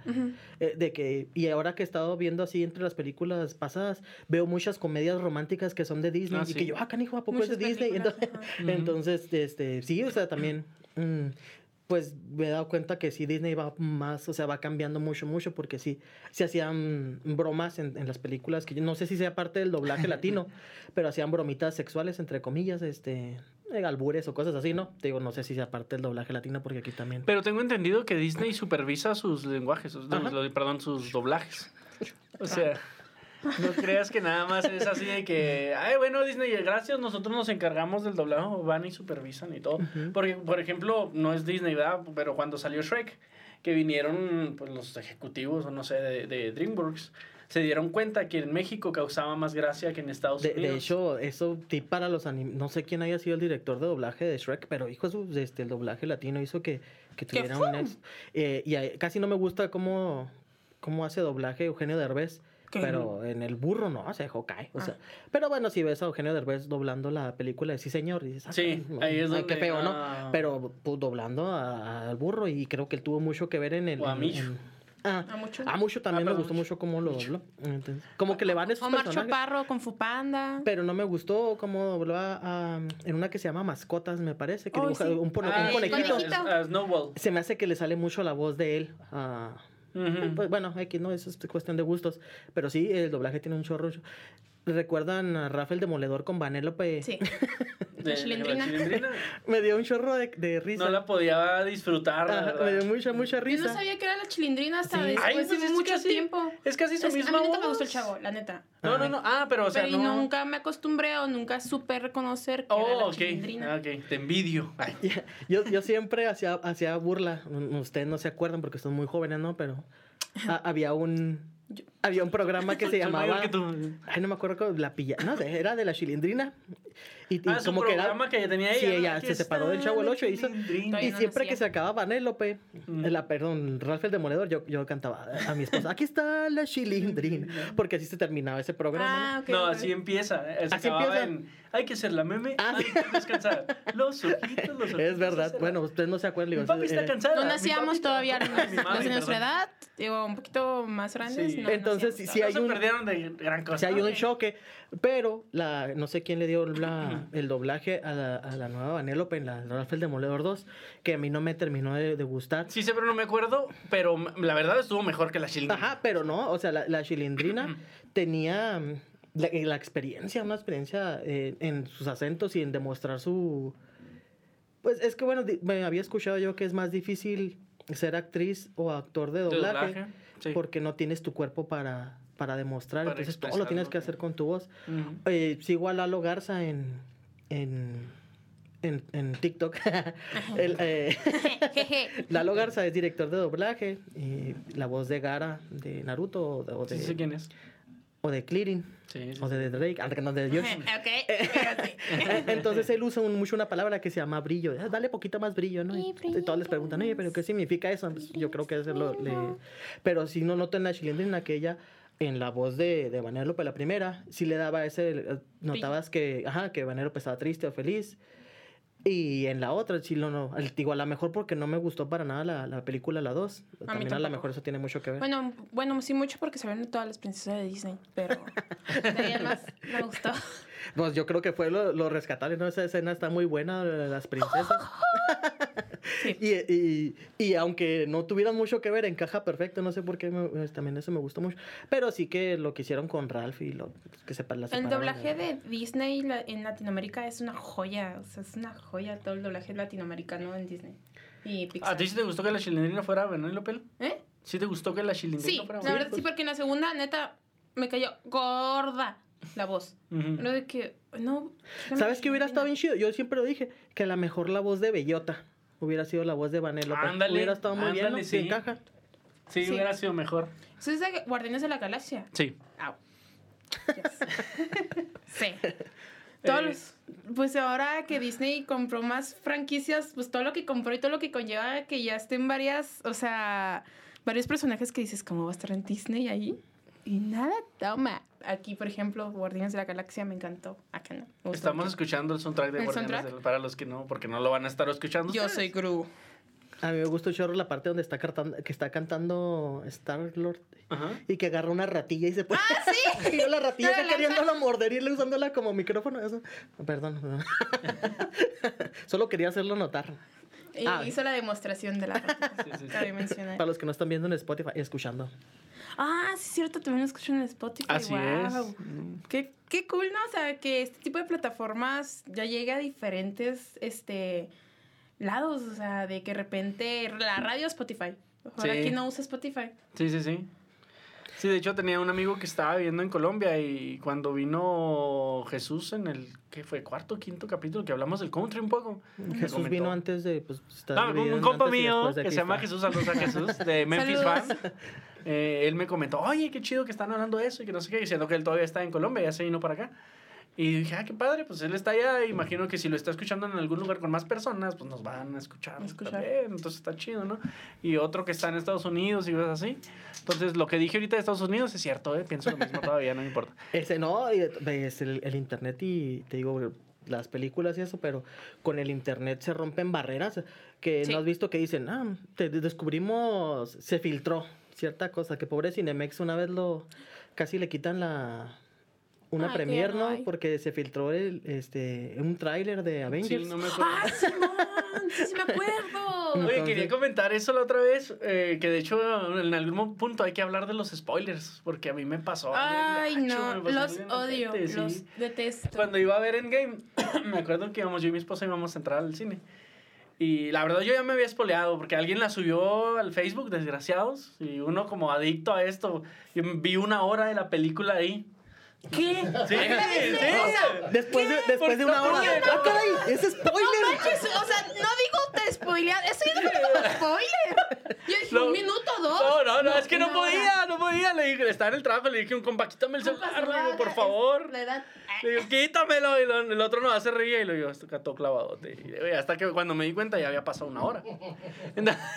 eh, de que, y ahora que he estado viendo así entre las películas pasadas, veo muchas comedias románticas que son de Disney, Ah, y sí. que yo, ah, canijo, ¿a poco es de Muchas Disney? Entonces, entonces, este, sí, o sea, también, mm, pues me he dado cuenta que sí, Disney va más, o sea, va cambiando mucho, mucho, porque sí, se hacían bromas en, en las películas, que yo no sé si sea parte del doblaje latino, pero hacían bromitas sexuales, entre comillas, este, eh, albures o cosas así, ¿no? Te digo, no sé si sea parte del doblaje latino, porque aquí también. Pero tengo entendido que Disney supervisa sus lenguajes, sus- perdón, sus doblajes. O sea, no creas que nada más es así de que, ay, bueno, Disney, gracias, nosotros nos encargamos del doblaje, van y supervisan y todo. Porque, por ejemplo, no es Disney, ¿verdad? Pero cuando salió Shrek, que vinieron pues, los ejecutivos, o no sé, de, de DreamWorks, se dieron cuenta que en México causaba más gracia que en Estados De, Unidos. de hecho, eso tip para los anim... No sé quién haya sido el director de doblaje de Shrek, pero hijo, su- este, el doblaje latino hizo que, que ¿Qué tuviera un ex. eh, y ahí- casi no me gusta cómo, cómo hace doblaje Eugenio Derbez. Pero en el burro no, se dejó caer. O Ah. sea, pero bueno, si ves a Eugenio Derbez doblando la película de Sí Señor, y dices, ah, Sí, ahí es donde... qué feo, ¿no? ah, Pero pues, doblando a- al burro, y creo que él tuvo mucho que ver en el. O a Micho. en- ah, A mucho. a mucho también Ah, me gustó mucho cómo lo dobló. Como que le van esos Omar personajes. Chaparro con Fupanda. Pero no me gustó cómo dobló a, a- en una que se llama Mascotas, me parece, que Oh, dibuja sí. un, pone- ah, un conejito. es- a Snowball. Se me hace que le sale mucho la voz de él. Ujú. pues, bueno, aquí no, eso es cuestión de gustos. Pero sí, el doblaje tiene un chorro. ¿Recuerdan a Rafael Demoledor con Vanélope? Sí. De- La chilindrina. la chilindrina. Me dio un chorro de, de risa. No la podía disfrutar, la Ajá, verdad. me dio mucha, mucha Yo risa. no sabía que era la chilindrina hasta Sí. después Ay, pues de mucho casi- tiempo. Es casi su Es- a misma mí nunca me gustó el chavo, la neta. No, no, no. Ah, pero o sea, Pero y no. nunca me acostumbré o nunca supe reconocer que era Oh, la ok. chilindrina. Ah, ok. Te envidio. Ay. Yo, yo siempre hacía, hacía burla. Ustedes no se acuerdan porque son muy jóvenes, ¿no? Pero había un había un programa que se llamaba. que tú. Ay, no me acuerdo la pilla. No, era de la chilindrina. Y, y Ah, su como que era. que tenía ella. Sí, ella se separó del Chavo el la 8 hizo- chilindrina. Todavía Y no siempre que se acababa Vanélope, Mm. la, perdón, Ralph el Demoledor, yo, yo cantaba a mi esposa, aquí está la chilindrina, porque así se terminaba ese programa. Ah, ok. No, ok. así empieza. ¿eh? Se Así empieza. en, Hay que hacer la meme. Ah, hay que descansar. Los ojitos, los ojitos. es verdad, bueno, ustedes no se acuerdan. Mi papi está eh, cansada. No nacíamos todavía de nuestra edad, digo, un poquito más grandes. Entonces, No hay se un- perdieron de gran cosa. Sí hay un choque, pero la, no sé quién le dio la- el doblaje a la, a la nueva Vanélope en la Ralph el Demoledor 2, que a mí no me terminó de, de gustar. Sí pero no me acuerdo. Pero la verdad estuvo mejor que la chilindrina. Ajá, pero no, o sea, la, la chilindrina tenía mm, la, la experiencia, una experiencia eh, en sus acentos y en demostrar su... Pues es que bueno, me había escuchado yo que es más difícil ser actriz o actor de De doblaje, doblaje, sí. porque no tienes tu cuerpo para, para demostrar, Para entonces todo lo tienes que hacer con tu voz. Ujú. Eh, sigo a Lalo Garza en, en, en, en TikTok. El, eh. Lalo Garza es director de doblaje y la voz de Gara de Naruto o de, o de- Sí sé quién es. o de Clearing, Sí, sí, o de Drake, ah, no, de espérate. Entonces él usa un- mucho una palabra que se llama brillo. Ah, Dale poquito más brillo, ¿no? Sí, Y, y todos les preguntan, oye, ¿pero qué significa eso? Pues, yo creo que eso lo, le... Pero si no notan la chilindrina que ella, en la voz de, de Vanellope, la primera, sí le daba ese... eh, Notabas que, ajá, que Vanellope estaba triste o feliz. Y en la otra, sí, no. el- Digo, a lo mejor porque no me gustó para nada la, la película, la 2. También a lo mejor eso tiene mucho que ver. Bueno, bueno, sí mucho porque se ven todas las princesas de Disney, pero de más me gustó. Pues yo creo que fue lo, lo rescatable, ¿no? Esa escena está muy buena, las princesas. Sí. y, y, y aunque no tuvieran mucho que ver, encaja perfecto. No sé por qué, me- pues, también eso me gustó mucho. Pero sí que lo que hicieron con Ralph y lo que se la El doblaje ¿no? de Disney la- en Latinoamérica es una joya, o sea, es una joya todo el doblaje latinoamericano en Disney y Pixar. ¿A ti sí te gustó que la chilindrina fuera Vanellope? ¿Eh? ¿Sí te gustó que la chilindrina Sí, fuera la verdad Vanellope? sí, porque en la segunda, neta, me cayó gorda la voz. Ujú. Lo de que, no... ¿Sabes qué hubiera estado bien chido? Yo siempre lo dije, que a lo mejor la voz de Bellota hubiera sido la voz de Vanellope. Ándale, Hubiera estado muy bien, ándale, ¿no? sí. Sí encaja. Sí, Sí. hubiera sido mejor. ¿Eso es de Guardianes de la Galaxia? Sí. Au. Yes. sí. Todos Eh. los- pues ahora que Disney compró más franquicias, pues todo lo que compró y todo lo que conlleva que ya estén varias, o sea, varios personajes que dices, ¿cómo va a estar en Disney ahí? Y nada, toma. Aquí, por ejemplo, Guardianes de la Galaxia me encantó. Acá no. me Estamos escuchando el soundtrack de ¿El Guardianes soundtrack? del- para los que no, porque no lo van a estar escuchando. Yo ustedes. soy Gru. A mí me gusta chorro la parte donde está cantando, que está cantando Star Lord Ajá. y que agarra una ratilla y se pone. ¡Ah, sí! y la ratilla está queriéndola morder y usándola como micrófono. Eso. Perdón. Solo quería hacerlo notar. Y Ah. hizo la demostración de la sí, sí. Cabe mencionar. Para los que no están viendo en Spotify, escuchando. Ah, sí, es cierto, también lo escucho en Spotify. Así wow. es. Mm. Qué, qué cool, ¿no? O sea, que este tipo de plataformas ya llega a diferentes este, lados. O sea, de que de repente la radio Spotify. Ahora Sí. aquí no usa Spotify. Sí, sí, sí. Sí, de hecho tenía un amigo que estaba viviendo en Colombia y cuando vino Jesús en el, ¿qué fue? Cuarto, quinto capítulo, que hablamos del country un poco. me Jesús vino antes de. Pues, Ah, un, un compa mío que se llama. Jesús, saludos a Jesús, de Memphis. Fan. Eh, él me comentó, oye, qué chido que están hablando de eso y que no sé qué, diciendo que él todavía está en Colombia, ya se vino para acá. Y dije, ah, qué padre, pues él está allá, imagino que si lo está escuchando en algún lugar con más personas, pues nos van a escuchar. Escuchar. también, entonces está chido, ¿no? Y otro que está en Estados Unidos y cosas así. Entonces, lo que dije ahorita de Estados Unidos es cierto, ¿eh? pienso lo mismo todavía, no me importa. Ese no, es el, el internet y te digo, las películas y eso, pero con el internet se rompen barreras que Sí. no has visto que dicen, ah, te descubrimos, se filtró cierta cosa, que pobre Cinemex una vez lo, casi le quitan la, una Ay, premier, ¿no? Porque se filtró el, este, un tráiler de Avengers. Sí, no me acuerdo. ¡Ah, Simón! ¡Sí, sí me acuerdo! Oye, Entonces- quería comentar eso la otra vez, eh, que de hecho en algún punto hay que hablar de los spoilers, porque a mí me pasó. Ay, gacho, no, pasó los odio, sí. los detesto. Cuando iba a ver Endgame, me acuerdo que íbamos, yo y mi esposa íbamos a entrar al cine. Y la verdad yo ya me había espoleado, porque alguien la subió al Facebook, desgraciados, y uno como adicto a esto, yo vi una hora de la película ahí. ¿Qué? Sí, sí. Después de, después de una ¿Por hora. ¡Ah, caray! ¡Es spoiler! manches, o sea, no digo te spoilear, eso yo no como spoiler. Yo dije, No. un minuto, dos. No, no, no, es que no hora. podía, no podía. Le dije, estaba en el trabajo, le dije, un compa, quítame el celular, le digo, por es favor. La edad. Le digo, quítamelo. Y lo- el otro no hace reír. Y lo digo, esto todo clavado. Y hasta que cuando me di cuenta ya había pasado una hora. Ya.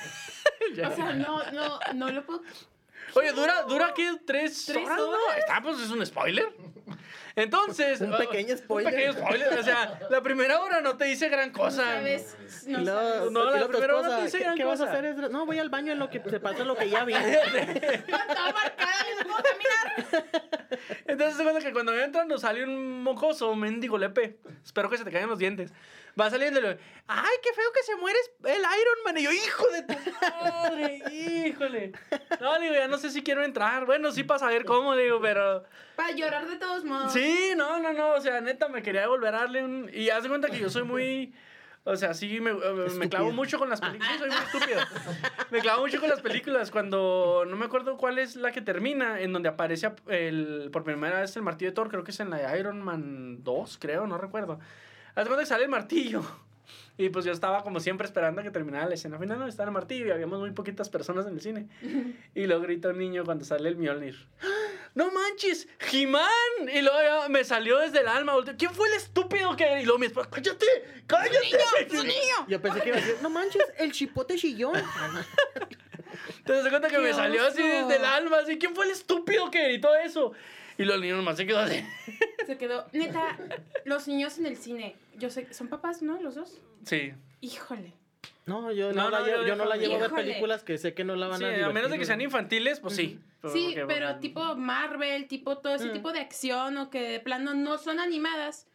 O sea, no, no, no lo puedo. Oye, ¿dura, dura qué? ¿Tres, ¿Tres horas? no? horas? Está, pues es un spoiler. Entonces. Un pequeño spoiler. Un pequeño spoiler. O sea, la primera hora no te dice gran cosa. ¿Sabes? No Y luego- sabes. No, la primera hora esposa, te dice ¿qué, gran qué vas a cosa. hacer? No, voy al baño en lo que se pasa lo que ya vi. Estaba marcada y no puedo caminar. Entonces se cuenta que cuando voy entrando sale un mocoso, un mendigo lepe. Espero que se te caigan los dientes. Va saliendo y le ¡ay, qué feo que se muere el Iron Man! Y yo, ¡hijo de tu madre! ¡Híjole! No, digo, ya no sé si quiero entrar. Bueno, sí para saber cómo, digo, pero... Para llorar de todos modos. Sí, no, no, no. O sea, neta, me quería volver a darle un... Y haz de cuenta que yo soy muy... O sea, sí, me, me clavo mucho con las películas. Sí, soy muy estúpido. Me clavo mucho con las películas. Cuando no me acuerdo cuál es la que termina, en donde aparece el, por primera vez el martillo de Thor. Creo que es en la de Iron Man 2, creo, no recuerdo. Haz cuenta que sale el martillo. Y pues yo estaba como siempre esperando a que terminara la escena final. No, estaba el martillo y habíamos muy poquitas personas en el cine. Y luego grita un niño cuando sale el Mjolnir. no manches, Jimán. Y luego me salió desde el alma. ¿Quién fue el estúpido que.? Y luego mi esposa, cállate, cállate. ¡Tu niño! Yo pensé que iba a decir, no manches, el chipote chillón. Te das cuenta que ¡Qué me salió así desde el alma, así, ¿quién fue el estúpido que gritó eso? Y los niños nomás se quedó así. Se quedó. Neta, los niños en el cine. Yo sé, ¿son papás, no? Los dos. Sí. Híjole. No, yo No, no, la no, llevo, yo no la llevo a ver películas que sé que no la van Sí, a a menos de que sean infantiles, pues sí. Sí, pero tipo Marvel, tipo todo ese Mm. tipo de acción o que de plano no son animadas.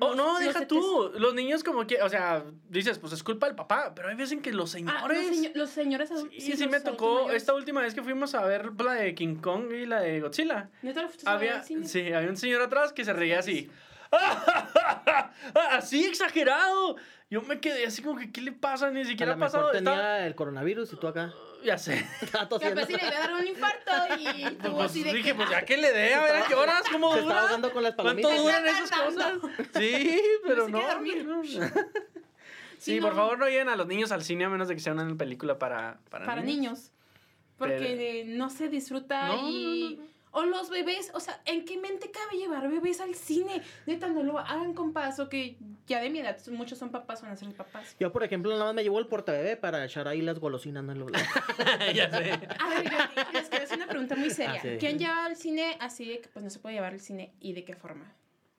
Oh, no, los deja de tú. Los niños como que, o sea, dices, pues es culpa del papá, pero hay veces en que los Ah, los, señores... seño- los señores adultos. Sí, sí, me tocó esta última vez que fuimos a ver la de King Kong y la de Godzilla. ¿Neta lo a Había, cine? sí, había un señor atrás que se reía así. Así exagerado. Yo me quedé así como que, ¿qué le pasa? Ni A siquiera lo ha mejor pasado. tenía Estaba- el coronavirus y tú acá. Ya sé. Estaba pues sí le iba a dar un infarto y tuvo Pues así de dije, que, pues ah, ya que le dé, a ver a qué horas, cómo Se estaba dura. ahogando con las ¿Cuánto palomitas. duran Me esas está cosas? Sí, pero no. Sí, por favor no lleven a los niños al cine a menos de que sea una película para, para, para niños. Porque no se disfruta No, y... O los bebés, o sea, ¿en qué mente cabe llevar bebés al cine? Neta, no lo hagan con paso, que ya de mi edad, muchos son papás, van a ser papás. Yo, por ejemplo, nada más me llevo el portabebé para echar ahí las golosinas. No lo... ya sé. A ver, yo les quiero hacer una pregunta muy seria. Ah, sí. ¿Quién lleva al cine así de que pues no se puede llevar al cine y de qué forma?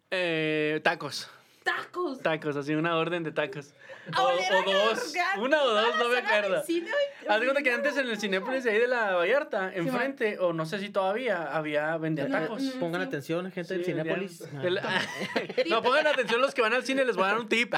Eh, tacos. ¡Tacos! Tacos, así una orden de tacos. A O, o dos. Una o dos, no me acuerdo. Haz de cuenta que antes en el Cinépolis de ahí de la Vallarta, va. enfrente, o no sé si todavía, había vendían No, tacos. Pongan Sí. atención, gente del Sí, Cinépolis. el- no, pongan atención los que van al cine, les voy a dar un tip.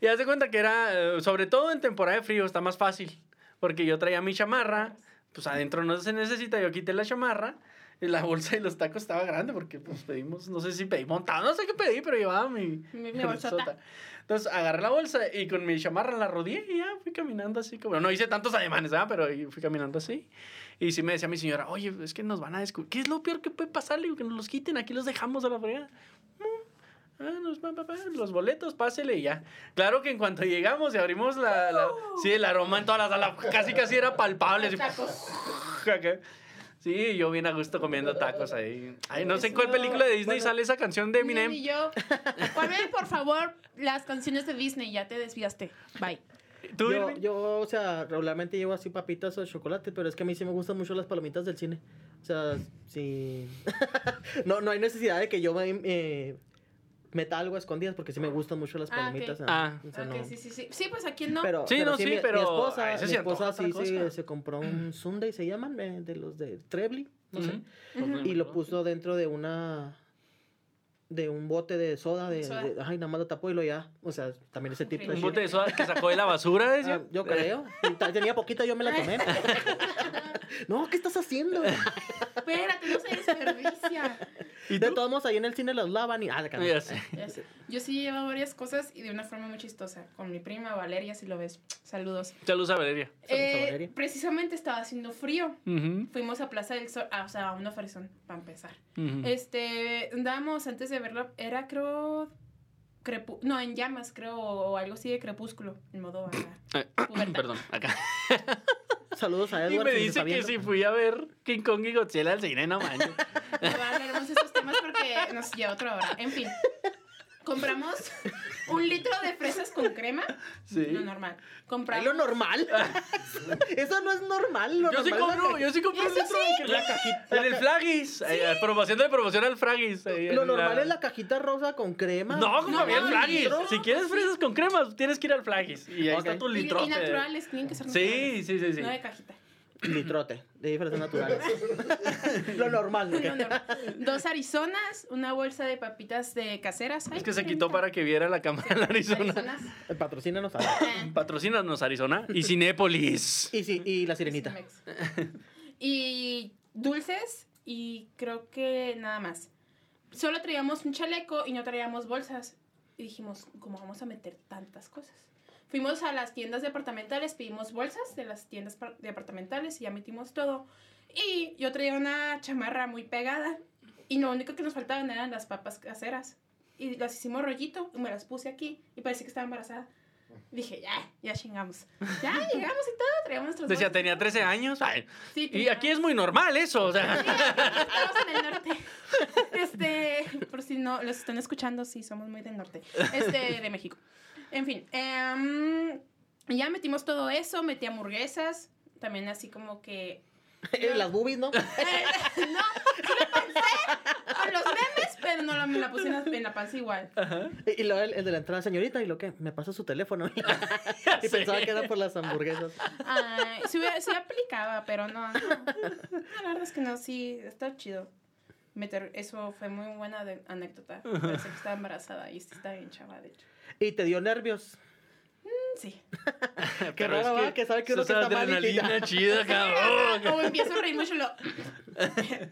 Y haz de cuenta que era, eh, sobre todo en temporada de frío, está más fácil. Porque yo traía mi chamarra, pues adentro no se necesita, yo quité la chamarra. La bolsa y los tacos estaba grande porque pues pedimos, no sé si pedí montado, no sé qué pedí, pero llevaba mi, Mi- mi bolsota. Entonces agarré la bolsa y con mi chamarra la rodeé y ya fui caminando así. Como, no hice tantos ademanes. Pero fui caminando así. Y sí me decía mi señora, oye, es que nos van a descubrir. ¿Qué es lo peor que puede pasar? Le digo, que nos los quiten, aquí los dejamos a la fregada. Mm, ah, los, los boletos, pásele y ya. Claro que en cuanto llegamos y abrimos la, la- Sí, el aroma en toda la sala casi casi era palpable. así. Sí, yo bien a gusto comiendo tacos ahí. Ay, no sé en cuál película de Disney bueno. sale esa canción de Eminem. ni yo. Ponme, por favor, las canciones de Disney. Ya te desviaste. Bye. ¿Tú, Yo, Irving? yo, o sea, regularmente llevo así papitas o chocolate, pero es que a mí sí me gustan mucho las palomitas del cine. O sea, sí. no, no hay necesidad de que yo me eh, meta algo a escondidas porque sí me gustan mucho las Ah, palomitas. Ah. o sea, Ok, no. sí, sí, sí. Sí, pues aquí no. Pero, Sí, no, sí, mi, pero mi esposa, mi esposa sí otra se, compró un Sunday, se llaman, eh, de los de Trebly, no sé. Ujú. Y lo puso dentro de una de un bote de soda de, Soda. de- ay nada más lo tapó y lo ya o sea también ese tipo de Un shit. bote de soda que sacó de la basura, decía. Ah, yo creo ta- tenía poquita yo me la tomé no qué estás haciendo Espérate, no se desperdicia. ¿Y de todos modos ahí en el cine los lavan y ah de Ya sé. Ya sé. Yo sí llevo varias cosas y de una forma muy chistosa. Con mi prima Valeria, si lo ves. Saludos. Saludos a Valeria. Eh, Valeria. precisamente estaba haciendo frío. Fuimos a Plaza del Sol, ah, o sea, a una fresón, para empezar. Este, andábamos antes de verlo, era creo, crepu no, en llamas creo, o algo así de crepúsculo, en modo acá. Eh, pubertad. Perdón, acá. saludos a Y Edward me si nos dice que si fui a ver King Kong y Godzilla al cine, no manches. No hablaremos de estos temas porque nos lleva otra hora. En fin, compramos un litro de fresas con crema, Sí. lo normal. Compramos... lo normal eso no es normal lo Yo sí normal compro, yo sí compro un Eso litro sí. de la cajita En el Flagis. eh, promoción de promoción al Flagis. lo normal la- es la cajita rosa con crema No, como No, había el no, Flagis. Si quieres fresas con cremas, tienes que ir al Flagis. Y ahí está tu Y, litro. y naturales, tienen que ser naturales. Sí, sí, sí, sí. No de cajita. Litrote de diferencias naturales lo normal ¿no? No, no. Dos Arizonas, una bolsa de papitas de caseras. Ay, Es que se quitó para que viera la cámara en Arizona. Arizonas. el patrocínanos Eh, Patrocínanos Arizona y Cinépolis. y sí y la sirenita. Y dulces y creo que nada más. Solo traíamos un chaleco y no traíamos bolsas. Y dijimos, ¿cómo vamos a meter tantas cosas? Fuimos a las tiendas departamentales, pedimos bolsas de las tiendas par- departamentales y ya metimos todo. Y yo traía una chamarra muy pegada y lo único que nos faltaban eran las papas caseras. Y las hicimos rollito y me las puse aquí y parecía que estaba embarazada. Dije, ya, ya chingamos. Ya llegamos y todo, traíamos nuestros Decía, bolsas. tenía 13 años. Ay, Sí, y aquí es muy normal eso, o sea. Estamos en el norte. Este, por si no los están escuchando, sí, somos muy del norte. Este, de México. En fin, em, ya metimos todo eso, metí hamburguesas, también así como que... Las boobies, ¿no? no, sí lo pensé con los memes, pero no la- me la puse en la, en la panza igual. Y luego el, el de la entrada, señorita, ¿y lo que? Me pasa su teléfono. y pensaba que era por las hamburguesas. Ay, sí, sí aplicaba, pero. No, la verdad es que no, sí, está chido. Meter, eso fue muy buena de- anécdota. Parece que estaba embarazada y sí está bien chava, de hecho. Y te dio nervios. Sí. Qué Pero raro, es. Que sabe que uno que está mal y que adrenalina chida, cabrón. O empiezo a reír mucho y lo...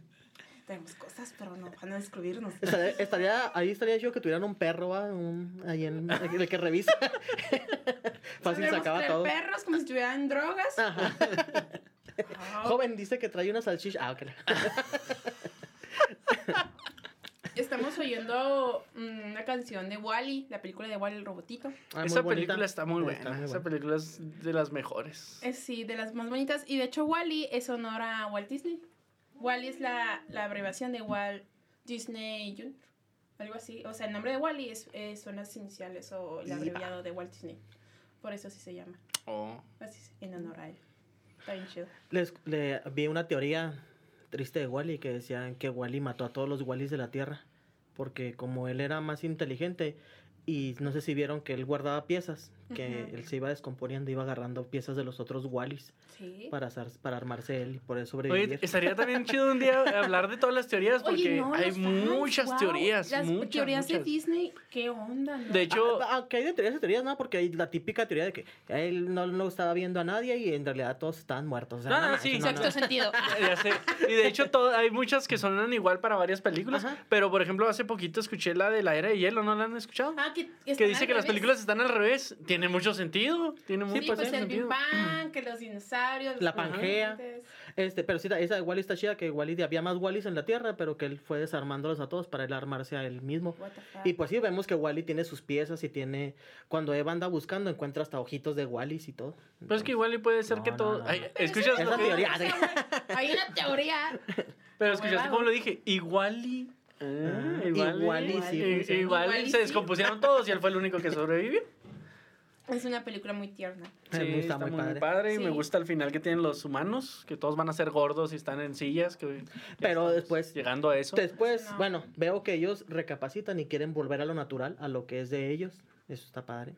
Tenemos cosas, pero no van a descubrirnos. Estaría, estaría- ahí estaría yo que tuvieran un perro, ¿va? Un- ahí en el que revisa. Fácil sacaba traer todo. perros como si estuvieran drogas. Ajá. Ah, Joven dice que trae una salchicha. Ah, ok. Estamos oyendo mm, una canción de Wally, la película de Wally el robotito. Ah, Esa bonita. película está muy buena. Está muy Esa película es de las mejores. Es sí, de las más bonitas. Y de hecho, Wally es honor a Walt Disney. Wally es la, la abreviación de Walt Disney Jr. Algo así. O sea, el nombre de Wally es, es- son las iniciales o el abreviado de Walt Disney. Por eso así se llama. Oh. Así es, en honor a él. Está bien chido. Les, le, vi una teoría triste de Wally que decían que Wally mató a todos los Wallys de la Tierra. Porque como él era más inteligente y no sé si vieron que él guardaba piezas, que él se iba descomponiendo, iba agarrando piezas de los otros Wallys Sí. para, hacer- para armarse él y poder Oye, sobrevivir. estaría también chido un día hablar de todas las teorías porque Oye, no, hay los fans, muchas wow. teorías. Las muchas, teorías de muchas. Disney, ¿qué onda? no? De hecho, Ah, ah, que hay de teorías y teorías, ¿no? Porque hay la típica teoría de que él no, no estaba viendo a nadie y en realidad todos estaban muertos. O sea, No, no, sí, Sexto sentido. Ya sé. Y de hecho, todo, hay muchas que sonan igual para varias películas. Ajá. Pero, por ejemplo, hace poquito escuché la de la era de hielo, ¿no la han escuchado? Ah, que, que dice que las revés. películas están al revés. Tiene mucho sentido. Tiene Sí, mucho pues, sí, el Big sentido. Bang, que los dinosaurios. Los La Pangea. Este, pero sí, esa de Wally está chida, que Wally había más Wallys en la Tierra, pero que él fue desarmándolos a todos para él armarse a él mismo. Y pues sí, vemos que Wally tiene sus piezas y tiene... Cuando Eva anda buscando, encuentra hasta ojitos de Wallys y todo. Pues es que igual y puede ser No, que no, todo. no, Ay, no. Pero ¿Escuchas Esa teoría. Hay una teoría. Pero escuchaste cómo lo dije. Igual y. Ah, igual, igual y y, sí i- funciona. igual Igual y se sí. descompusieron todos y él fue el único que sobrevivió. Es una película muy tierna. Sí, Sí, está muy padre. y me gusta el final que tienen los humanos, que todos van a ser gordos y están en sillas. Que, Pero después- Llegando a eso. Después, No. bueno, veo que ellos recapacitan y quieren volver a lo natural, a lo que es de ellos. Eso está padre.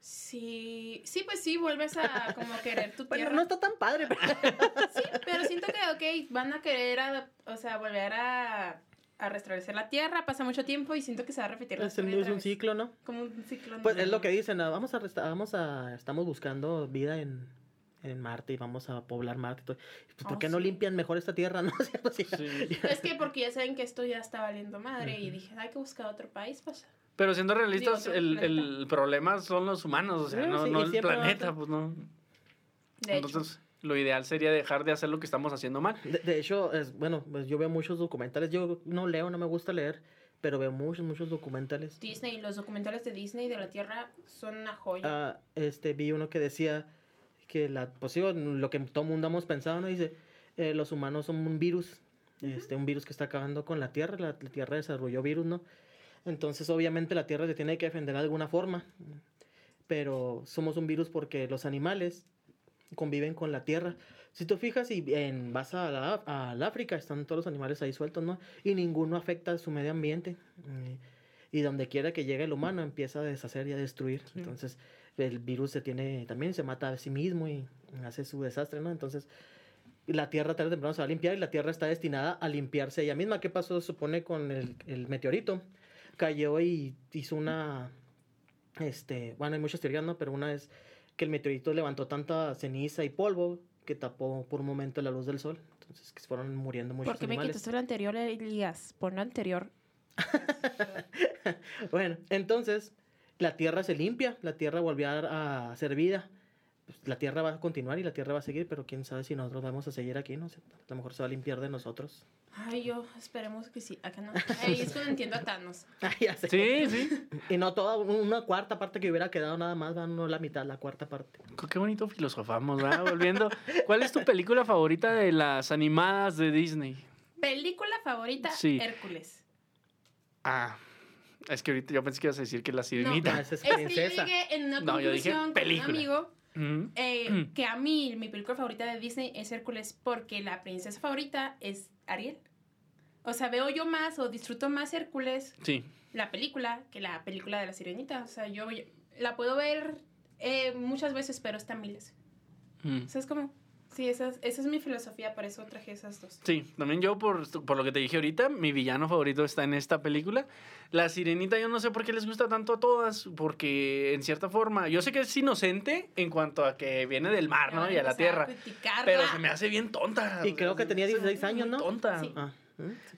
Sí, sí, pues sí, vuelves a como querer tu Bueno, tierra. no está tan padre, pero... Sí, pero siento que, ok, van a querer, adap- o sea, volver a, a restablecer la tierra, pasa mucho tiempo y siento que se va a repetir la es, historia es un vez. ciclo, ¿no? Como un ciclo. Pues es lo que dicen, vamos a, resta- vamos a, estamos buscando vida en, en Marte y vamos a poblar Marte. y todo. Pues, ¿Por Oh, qué no sí. limpian mejor esta tierra? No pues, Sí. Es que porque ya saben que esto ya está valiendo madre y dije, hay que buscar otro país, pues. Pero siendo realistas, Digo, el, el problema son los humanos, o sea, Sí, no, sí, no el planeta, pues no. De hecho. Lo ideal sería dejar de hacer lo que estamos haciendo mal. De, de hecho, es, bueno, pues yo veo muchos documentales. Yo no leo, no me gusta leer, pero veo muchos, muchos documentales. Disney, los documentales de Disney de la Tierra son una joya. Ah, este, vi uno que decía que la, pues sí, lo que todo mundo hemos pensado, ¿no? Dice, eh, los humanos son un virus, este, un virus que está acabando con la Tierra, la, la Tierra desarrolló virus, ¿no? Entonces, obviamente, la Tierra se tiene que defender de alguna forma, pero somos un virus porque los animales conviven con la Tierra. Si tú fijas y en, vas a la, al África, están todos los animales ahí sueltos, ¿no? Y ninguno afecta a su medio ambiente. eh, Y donde quiera que llegue el humano empieza a deshacer y a destruir. Entonces, el virus se tiene, también se mata a sí mismo y hace su desastre, ¿no? Entonces, la Tierra tarde o temprano se va a limpiar y la Tierra está destinada a limpiarse ella misma. ¿Qué pasó, supone, con el, el meteorito? Cayó y hizo una, este, bueno, hay muchas teorías, ¿no? Pero una es que el meteorito levantó tanta ceniza y polvo que tapó por un momento la luz del sol. Entonces, que se fueron muriendo muchos ¿Por qué me quitaste la anterior, Elías? Pon la anterior. Bueno, entonces la tierra se limpia, la tierra volvió a, a ser vida. Pues, la Tierra va a continuar y la Tierra va a seguir, pero quién sabe si nosotros vamos a seguir aquí, no sé. A lo mejor se va a limpiar de nosotros. Ay, yo esperemos que sí. Acá no. Ahí es cuando entiendo a Thanos. Ay, ya sé. Sí, sí. Y no toda, una cuarta parte que hubiera quedado nada más, va, no la mitad, la cuarta parte. Qué bonito filosofamos, ¿verdad? Volviendo. ¿Cuál es tu película favorita de las animadas de Disney? Película favorita, Sí. Hércules. Ah, es que ahorita yo pensé que ibas a decir que la No, sirenita. esa es Es que yo princesa. llegué en una No, yo dije con un película. amigo Mm. eh, que a mí mi película favorita de Disney es Hércules porque la princesa favorita es Ariel. O sea, veo yo más o disfruto más Hércules, Sí. la película, que la película de la sirenita. O sea, yo, yo la puedo ver eh, muchas veces, pero está miles. Mm. O sea, es como... Sí, esa es, esa es mi filosofía, por eso traje esas dos. Sí, también yo, por, por lo que te dije ahorita, mi villano favorito está en esta película. La sirenita, yo no sé por qué les gusta tanto a todas, porque en cierta forma, yo sé que es inocente en cuanto a que viene del mar, ¿no? Y a la tierra. Pero se me hace bien tonta. Y creo que tenía Se me hace 16 años, ¿no? Tonta. Sí. Ah.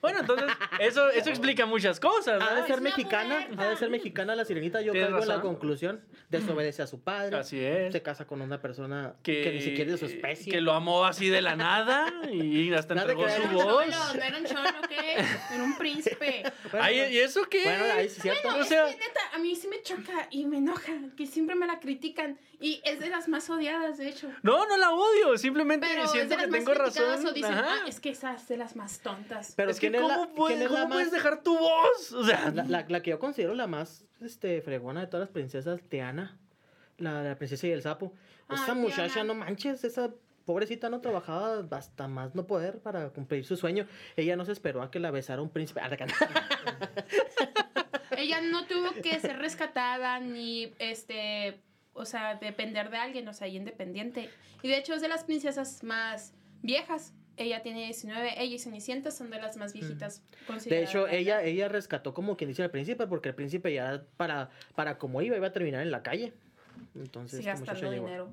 Bueno, entonces, eso, eso explica muchas cosas, Ha de ¿no? ser mexicana, ha de ser mexicana la sirenita. Yo caigo en la conclusión. Desobedece a su padre. Así es. Se casa con una persona que, ni siquiera es de su especie. Que lo amó así de la nada y hasta Nada entregó su. No, voz. no, no era un cholo, ¿qué? Era un príncipe. Bueno, Ay, ¿y eso qué? Bueno, ahí sí cierto. O es sea- que neta, a mí sí me choca y me enoja que siempre me la critican. Y es de las más odiadas, de hecho. No, no la odio, simplemente Pero es siento de que tengo razón. o dicen, Ajá. ah, es que esa es de las más tontas. Pero es que ¿quién es la- ¿cómo, puedes, dejar tu voz? O sea, La, la- la que yo considero la más este, fregona de todas las princesas, Teana, la, la princesa y el sapo. Ah, esa muchacha, no manches, esa pobrecita no trabajaba hasta más no poder para cumplir su sueño. Ella no se esperó a que la besara un príncipe. Ah, Ella no tuvo que ser rescatada ni, este, o sea, depender de alguien, o sea, independiente. Y de hecho es de las princesas más viejas. Ella tiene 19, ella y Cenicienta son de las más viejitas. De consideradas, hecho, ella, ella rescató como quien dice al príncipe, porque el príncipe ya para, para como iba, iba a terminar en la calle. Entonces, Sí, gastando dinero.